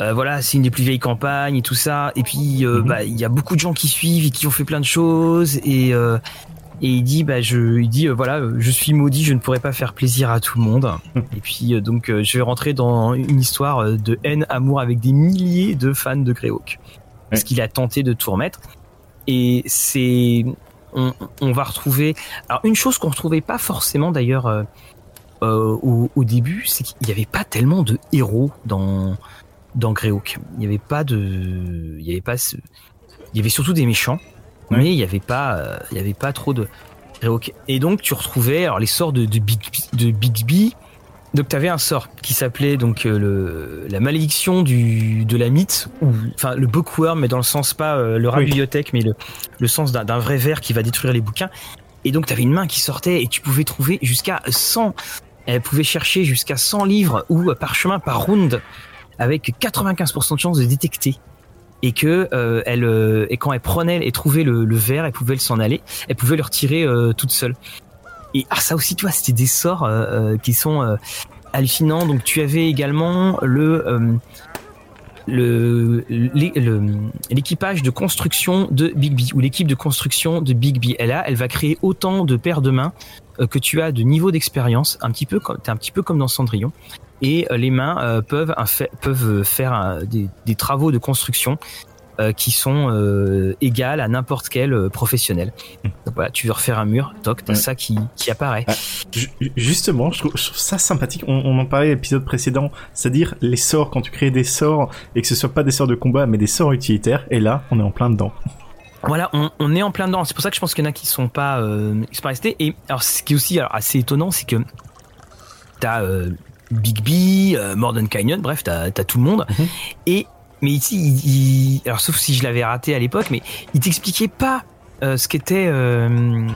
euh, voilà, c'est une des plus vieilles campagnes et tout ça. Et puis, euh, Mhm. bah, il y a beaucoup de gens qui suivent et qui ont fait plein de choses. Et, euh, et il dit, bah, je, il dit, voilà, je suis maudit, je ne pourrais pas faire plaisir à tout le monde. et puis, donc, je vais rentrer dans une histoire de haine, amour avec des milliers de fans de Greyhawk. Parce Ouais. qu'il a tenté de tout remettre. Et c'est, on, on va retrouver. Alors, une chose qu'on retrouvait pas forcément d'ailleurs au, au début, c'est qu'il n'y avait pas tellement de héros dans dans Greyhawk. Il n'y avait pas de, il y avait pas, ce- il y avait surtout des méchants, Ouais. mais il n'y avait pas, euh, il y avait pas trop de Greyhawk. Et donc tu retrouvais alors les sorts de, de Big de Bixby. Donc tu avais un sort qui s'appelait donc euh, le la malédiction du de la mythe ou enfin le bookworm mais dans le sens pas euh, le rat Oui. bibliothèque mais le le sens d'un vrai ver qui va détruire les bouquins. Et donc tu avais une main qui sortait et tu pouvais trouver jusqu'à 100 elle pouvait chercher jusqu'à 100 livres ou euh, parchemins par round avec 95% de chances de détecter et que euh, elle euh, et quand elle prenait et trouvait le, verre, elle pouvait le s'en aller, elle pouvait le retirer euh, toute seule. Et ah ça aussi tu vois, c'était des sorts qui sont hallucinants. Donc tu avais également le le l'é- le- l'équipage de construction de Bigby ou l'équipe de construction de Bigby. Elle a, elle va créer autant de paires de mains que tu as de niveau d'expérience, un petit peu t'es un petit peu comme dans Cendrillon. Et euh, les mains euh, peuvent peuvent faire des, des travaux de construction euh, qui sont égales à n'importe quel professionnel. Donc voilà, tu veux refaire un mur, toc, t'as Ouais. ça qui, qui apparaît. Ah, Ju- Justement, je trouve, je trouve ça sympathique. On, on en parlait à l'épisode précédent, c'est-à-dire les sorts, quand tu crées des sorts et que ce soit pas des sorts de combat mais des sorts utilitaires, et là, on est en plein dedans. Voilà, on, on est en plein dedans. C'est pour ça que je pense qu'il y en a qui sont pas, euh, qui sont pas restés. Et alors, ce qui est aussi alors, assez étonnant, c'est que t'as euh, Bigby, euh, Mordenkainen, bref, t'as as tout le monde. Mhm. Et mais ici, il, il- alors sauf si je l'avais raté à l'époque, mais il t'expliquait pas euh, ce qu'était, euh,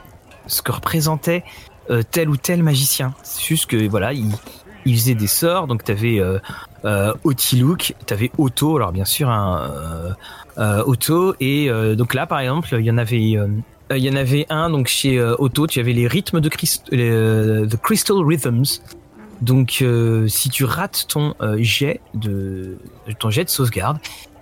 ce que représentait euh, tel ou tel magicien. C'est juste que voilà, il, il faisait des sorts. Donc t'avais euh, euh, Otilook, t'avais Otto, alors bien sûr un euh, Otto et donc là par exemple il y en avait il y en avait un donc chez Otto tu avais les rythmes de Christ, les, the crystal rhythms donc euh, si tu rates ton euh, jet de ton jet de sauvegarde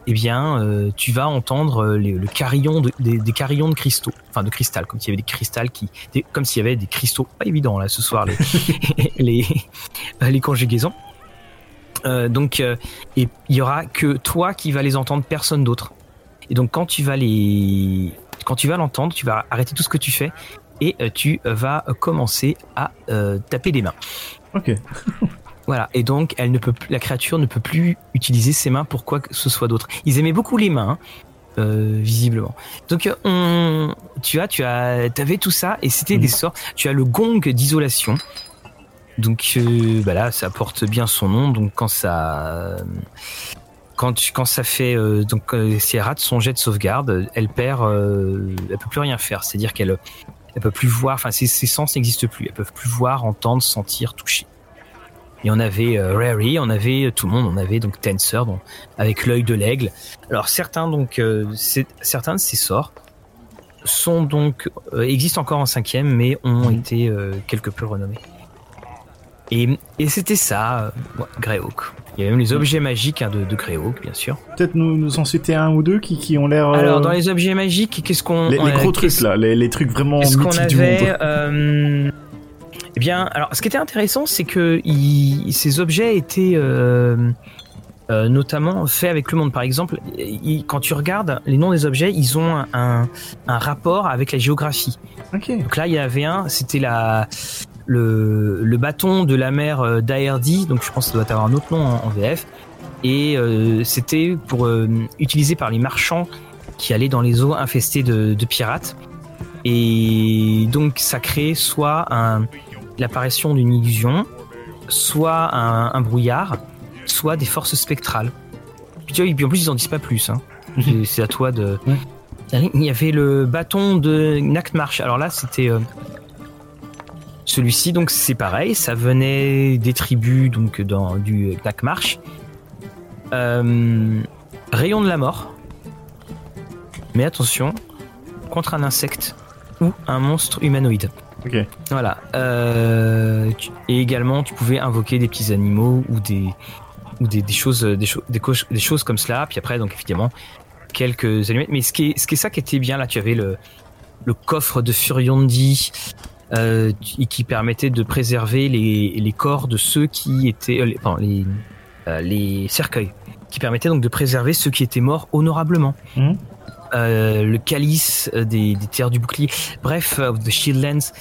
eh bien, euh, tu vas entendre les- le carillon de, des, des carillons de cristaux, enfin de cristal, comme s'il y avait des cristals qui, des- comme s'il y avait des cristaux. Pas évident là ce soir les les, les conjugaisons. Donc, et il y aura que toi qui vas les entendre, personne d'autre. Et donc, quand tu vas les, quand tu vas l'entendre, tu vas arrêter tout ce que tu fais et tu vas commencer à taper des mains. Ok. Voilà, et donc elle ne peut plus, la créature ne peut plus utiliser ses mains pour quoi que ce soit d'autre. Ils aimaient beaucoup les mains, hein, euh, visiblement. Donc euh, on, tu as, tu as, avais tout ça et c'était des sorts. Tu as le gong d'isolation. Donc euh, bah là, ça porte bien son nom. Donc quand ça, quand tu- quand ça fait euh, donc euh, si elle rate son jet de sauvegarde, elle perd, euh, elle peut plus rien faire. C'est-à-dire qu'elle elle peut plus voir, enfin ses, ses sens n'existent plus. Elles peuvent plus voir, entendre, sentir, toucher. Et on avait euh, Rary, on avait euh, tout le monde, on avait donc Tensor donc, avec l'œil de l'aigle. Alors certains donc euh, certains de ces sorts sont donc euh, existent encore en cinquième, mais ont été euh, quelque peu renommés. Et, et c'était ça, Greyhawk. Il y a même les objets magiques hein, de, de Greyhawk, bien sûr. Peut-être nous, nous en citer un ou deux qui, qui ont l'air... euh, Alors dans les objets magiques, qu'est-ce qu'on les, les a- gros trucs là, les, les trucs vraiment Qu'est-ce qu'on mythiques du avait monde. euh, Eh bien, alors, ce qui était intéressant, c'est que il- ces objets étaient euh, euh, notamment faits avec le monde. Par exemple, il- quand tu regardes les noms des objets, ils ont un, un- un rapport avec la géographie. Ok. Donc là, il y avait un, c'était la le, le bâton de la mer euh, d'Aerdi, donc je pense que ça doit avoir un autre nom en, en VF. Et euh, c'était pour euh, utilisé par les marchands qui allaient dans les eaux infestées de, de pirates. Et donc ça crée soit un, l'apparition d'une illusion, soit un, un brouillard, soit des forces spectrales. Puis, tu vois, et puis en plus ils en disent pas plus. Hein. C'est- C'est à toi de. Il y avait le bâton de Nachtmarch. Alors là, c'était euh, celui-ci. Donc c'est pareil, ça venait des tribus donc dans du Nachtmarch. Euh, rayon de la mort. Mais attention, contre un insecte ou un monstre humanoïde. Ok. Voilà. Euh, et également, tu pouvais invoquer des petits animaux ou des ou des, des choses, des, cho- des, coches- des choses comme cela. Puis après, donc évidemment, quelques allumettes. Mais ce qui est, ce qui est ça qui était bien là, tu avais le le coffre de Furiondi euh, qui permettait de préserver les, les corps de ceux qui étaient euh, les, pardon, les, euh, les cercueils, qui permettait donc de préserver ceux qui étaient morts honorablement. Mhm. Euh, le calice des, des terres du bouclier, bref, euh, the Shieldlands.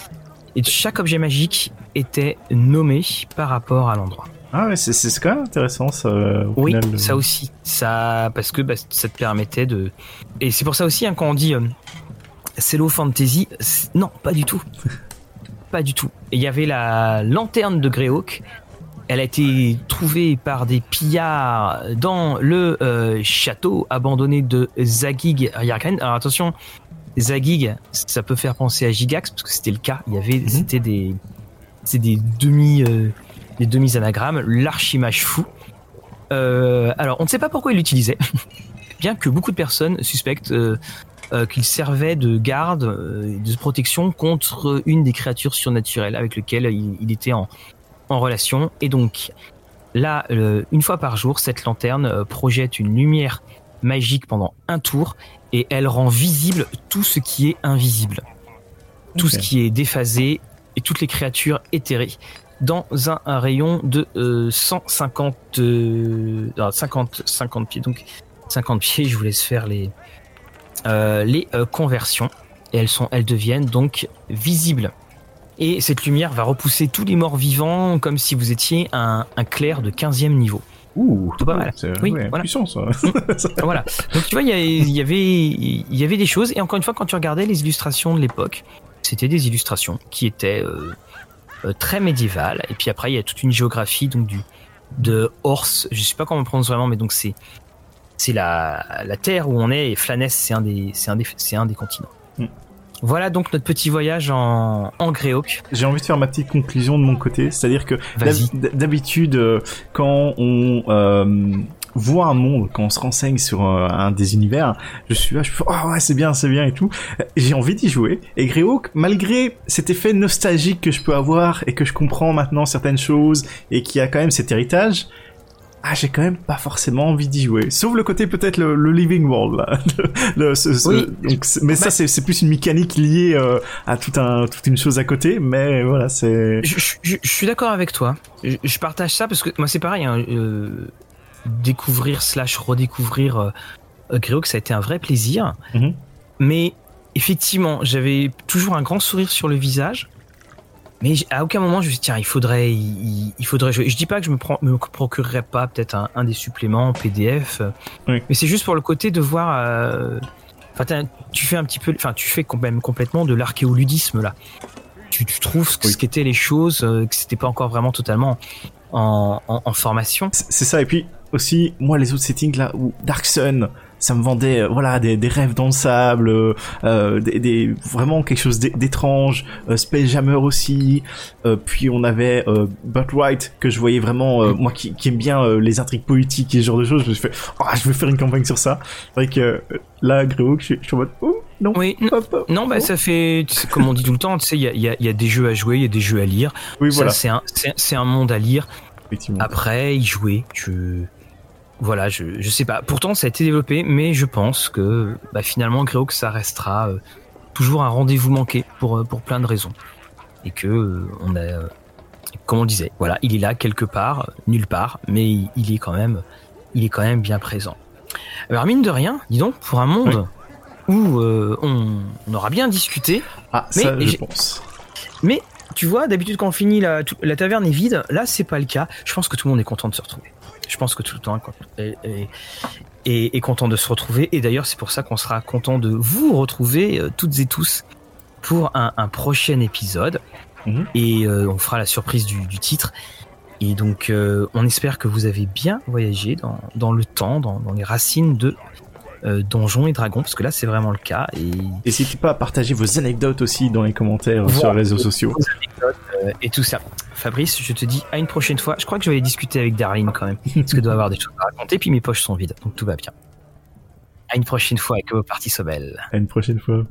Et chaque objet magique était nommé par rapport à l'endroit. Ah ouais, c'est c'est quand même intéressant ça. Au Oui, final, ça aussi. Ça, parce que bah, ça te permettait de. Et c'est pour ça aussi, hein, quand on dit euh, fantasy, non, pas du tout. pas du tout. Et il y avait la lanterne de Greyhawk. Elle a été trouvée par des pillards dans le euh, château abandonné de Zagig Yarken. Alors attention, Zagig, ça peut faire penser à Gigax parce que c'était le cas. Il y avait, c'était des, c'est des demi, euh, des demi anagrammes. L'archimage fou. Euh, alors, on ne sait pas pourquoi il l'utilisait, bien que beaucoup de personnes suspectent euh, qu'il servait de garde, euh, de protection contre une des créatures surnaturelles avec lesquelles il, il était en, en relation. Et donc, là, une fois par jour, cette lanterne euh, projette une lumière magique pendant un tour et elle rend visible tout ce qui est invisible, tout ce qui est déphasé et toutes les créatures éthérées dans un, un rayon de euh, 150 euh, non, 50 50 pieds. Donc 50 pieds je vous laisse faire les les euh, conversions et elles sont elles deviennent donc visibles et cette lumière va repousser tous les morts vivants comme si vous étiez un, un clerc de 15e niveau Ouh, C'est pas mal. C'est Oui, ouais, voilà. puissant ça. voilà. Donc tu vois, il y, avait, il y avait des choses. Et encore une fois, quand tu regardais les illustrations de l'époque, c'était des illustrations qui étaient euh, euh, très médiévales. Et puis après, il y a toute une géographie donc du de Horse. Je sais pas comment on prononce vraiment, mais donc c'est c'est la, la terre où on est. Et Flanès, c'est un des c'est un des c'est un des continents. Mm. Voilà donc notre petit voyage en en Greyhawk. J'ai envie de faire ma petite conclusion de mon côté, c'est-à-dire que d'habitude, euh, quand on euh, voit un monde, quand on se renseigne sur euh, un des univers, je suis là, je fais oh ouais c'est bien, c'est bien et tout. J'ai envie d'y jouer. Et Greyhawk, malgré cet effet nostalgique que je peux avoir et que je comprends maintenant certaines choses et qui a quand même cet héritage, ah j'ai quand même pas forcément envie d'y jouer. Sauf le côté peut-être le, le living world là. Le- ce- ce- Oui. donc, mais ça Bah- c'est c'est plus une mécanique liée euh, à tout un toute une chose à côté. Mais voilà c'est. Je, je- je- je suis d'accord avec toi. Je, je partage ça parce que moi c'est pareil. hein, euh, découvrir slash redécouvrir euh, euh, Gréox, ça a été un vrai plaisir. Mhm. Mais effectivement, j'avais toujours un grand sourire sur le visage. Mais à aucun moment je me suis dit, tiens, il faudrait, il, il faudrait jouer. Je dis pas que je me, prends- me procurerais pas peut-être un, un des suppléments PDF. euh, Oui. Mais c'est juste pour le côté de voir. euh, tu fais un petit peu, enfin, tu fais quand même complètement de l'archéoludisme là. Tu, tu trouves ce, Oui. ce qu'étaient les choses, euh, que c'était pas encore vraiment totalement en, en, en formation. C'est c'est ça, et puis aussi, moi, les autres settings là, où Dark Sun, ça me vendait, euh, voilà, des, des rêves dans le sable, euh, euh, des, des- vraiment quelque chose d'é- d'étrange, euh, Space Jammer aussi, euh, puis on avait euh, Butt White, que je voyais vraiment, euh, moi qui, qui aime bien euh, les intrigues politiques et ce genre de choses, je me suis fait, oh, je vais faire une campagne sur ça. C'est vrai que euh, là, Gréo, je, suis- je suis en mode, oh, non, Oui, n- hop, hop, non, bah oh. ça fait, tu comme on dit tout le temps, tu sais, il y a, y a- y a des jeux à jouer, il y a des jeux à lire. oui, Ça, voilà, c'est un, c'est un monde à lire. Après, y jouer, je, voilà, je, je sais pas. Pourtant, ça a été développé, mais je pense que bah, finalement, Gréox, ça restera euh, toujours un rendez-vous manqué pour, euh, pour plein de raisons. Et que euh, on a, euh, comme on disait, voilà, il est là quelque part, nulle part, mais il, il est quand même, il est quand même bien présent. Alors mine de rien, dis donc, pour un monde où euh, on, on aura bien discuté, Ah, mais ça, je pense. mais tu vois, d'habitude quand on finit la, la taverne est vide, là c'est pas le cas. Je pense que tout le monde est content de se retrouver. Je pense que tout le temps est, est- est- est content de se retrouver. Et d'ailleurs c'est pour ça qu'on sera content de vous retrouver euh, toutes et tous pour un, un prochain épisode. Mhm. Et euh, on fera la surprise du, du titre. Et donc euh, on espère que vous avez bien voyagé dans, dans le temps, dans, dans les racines de Donjons et Dragons, parce que là c'est vraiment le cas. Et N'hésitez pas à partager vos anecdotes aussi dans les commentaires sur les réseaux sociaux. et tout ça. Fabrice, je te dis à une prochaine fois. Je crois que je vais aller discuter avec Darlene quand même, parce que doit avoir des choses à raconter. Puis mes poches sont vides, donc tout va bien. À une prochaine fois que vos parties belles. À une prochaine fois.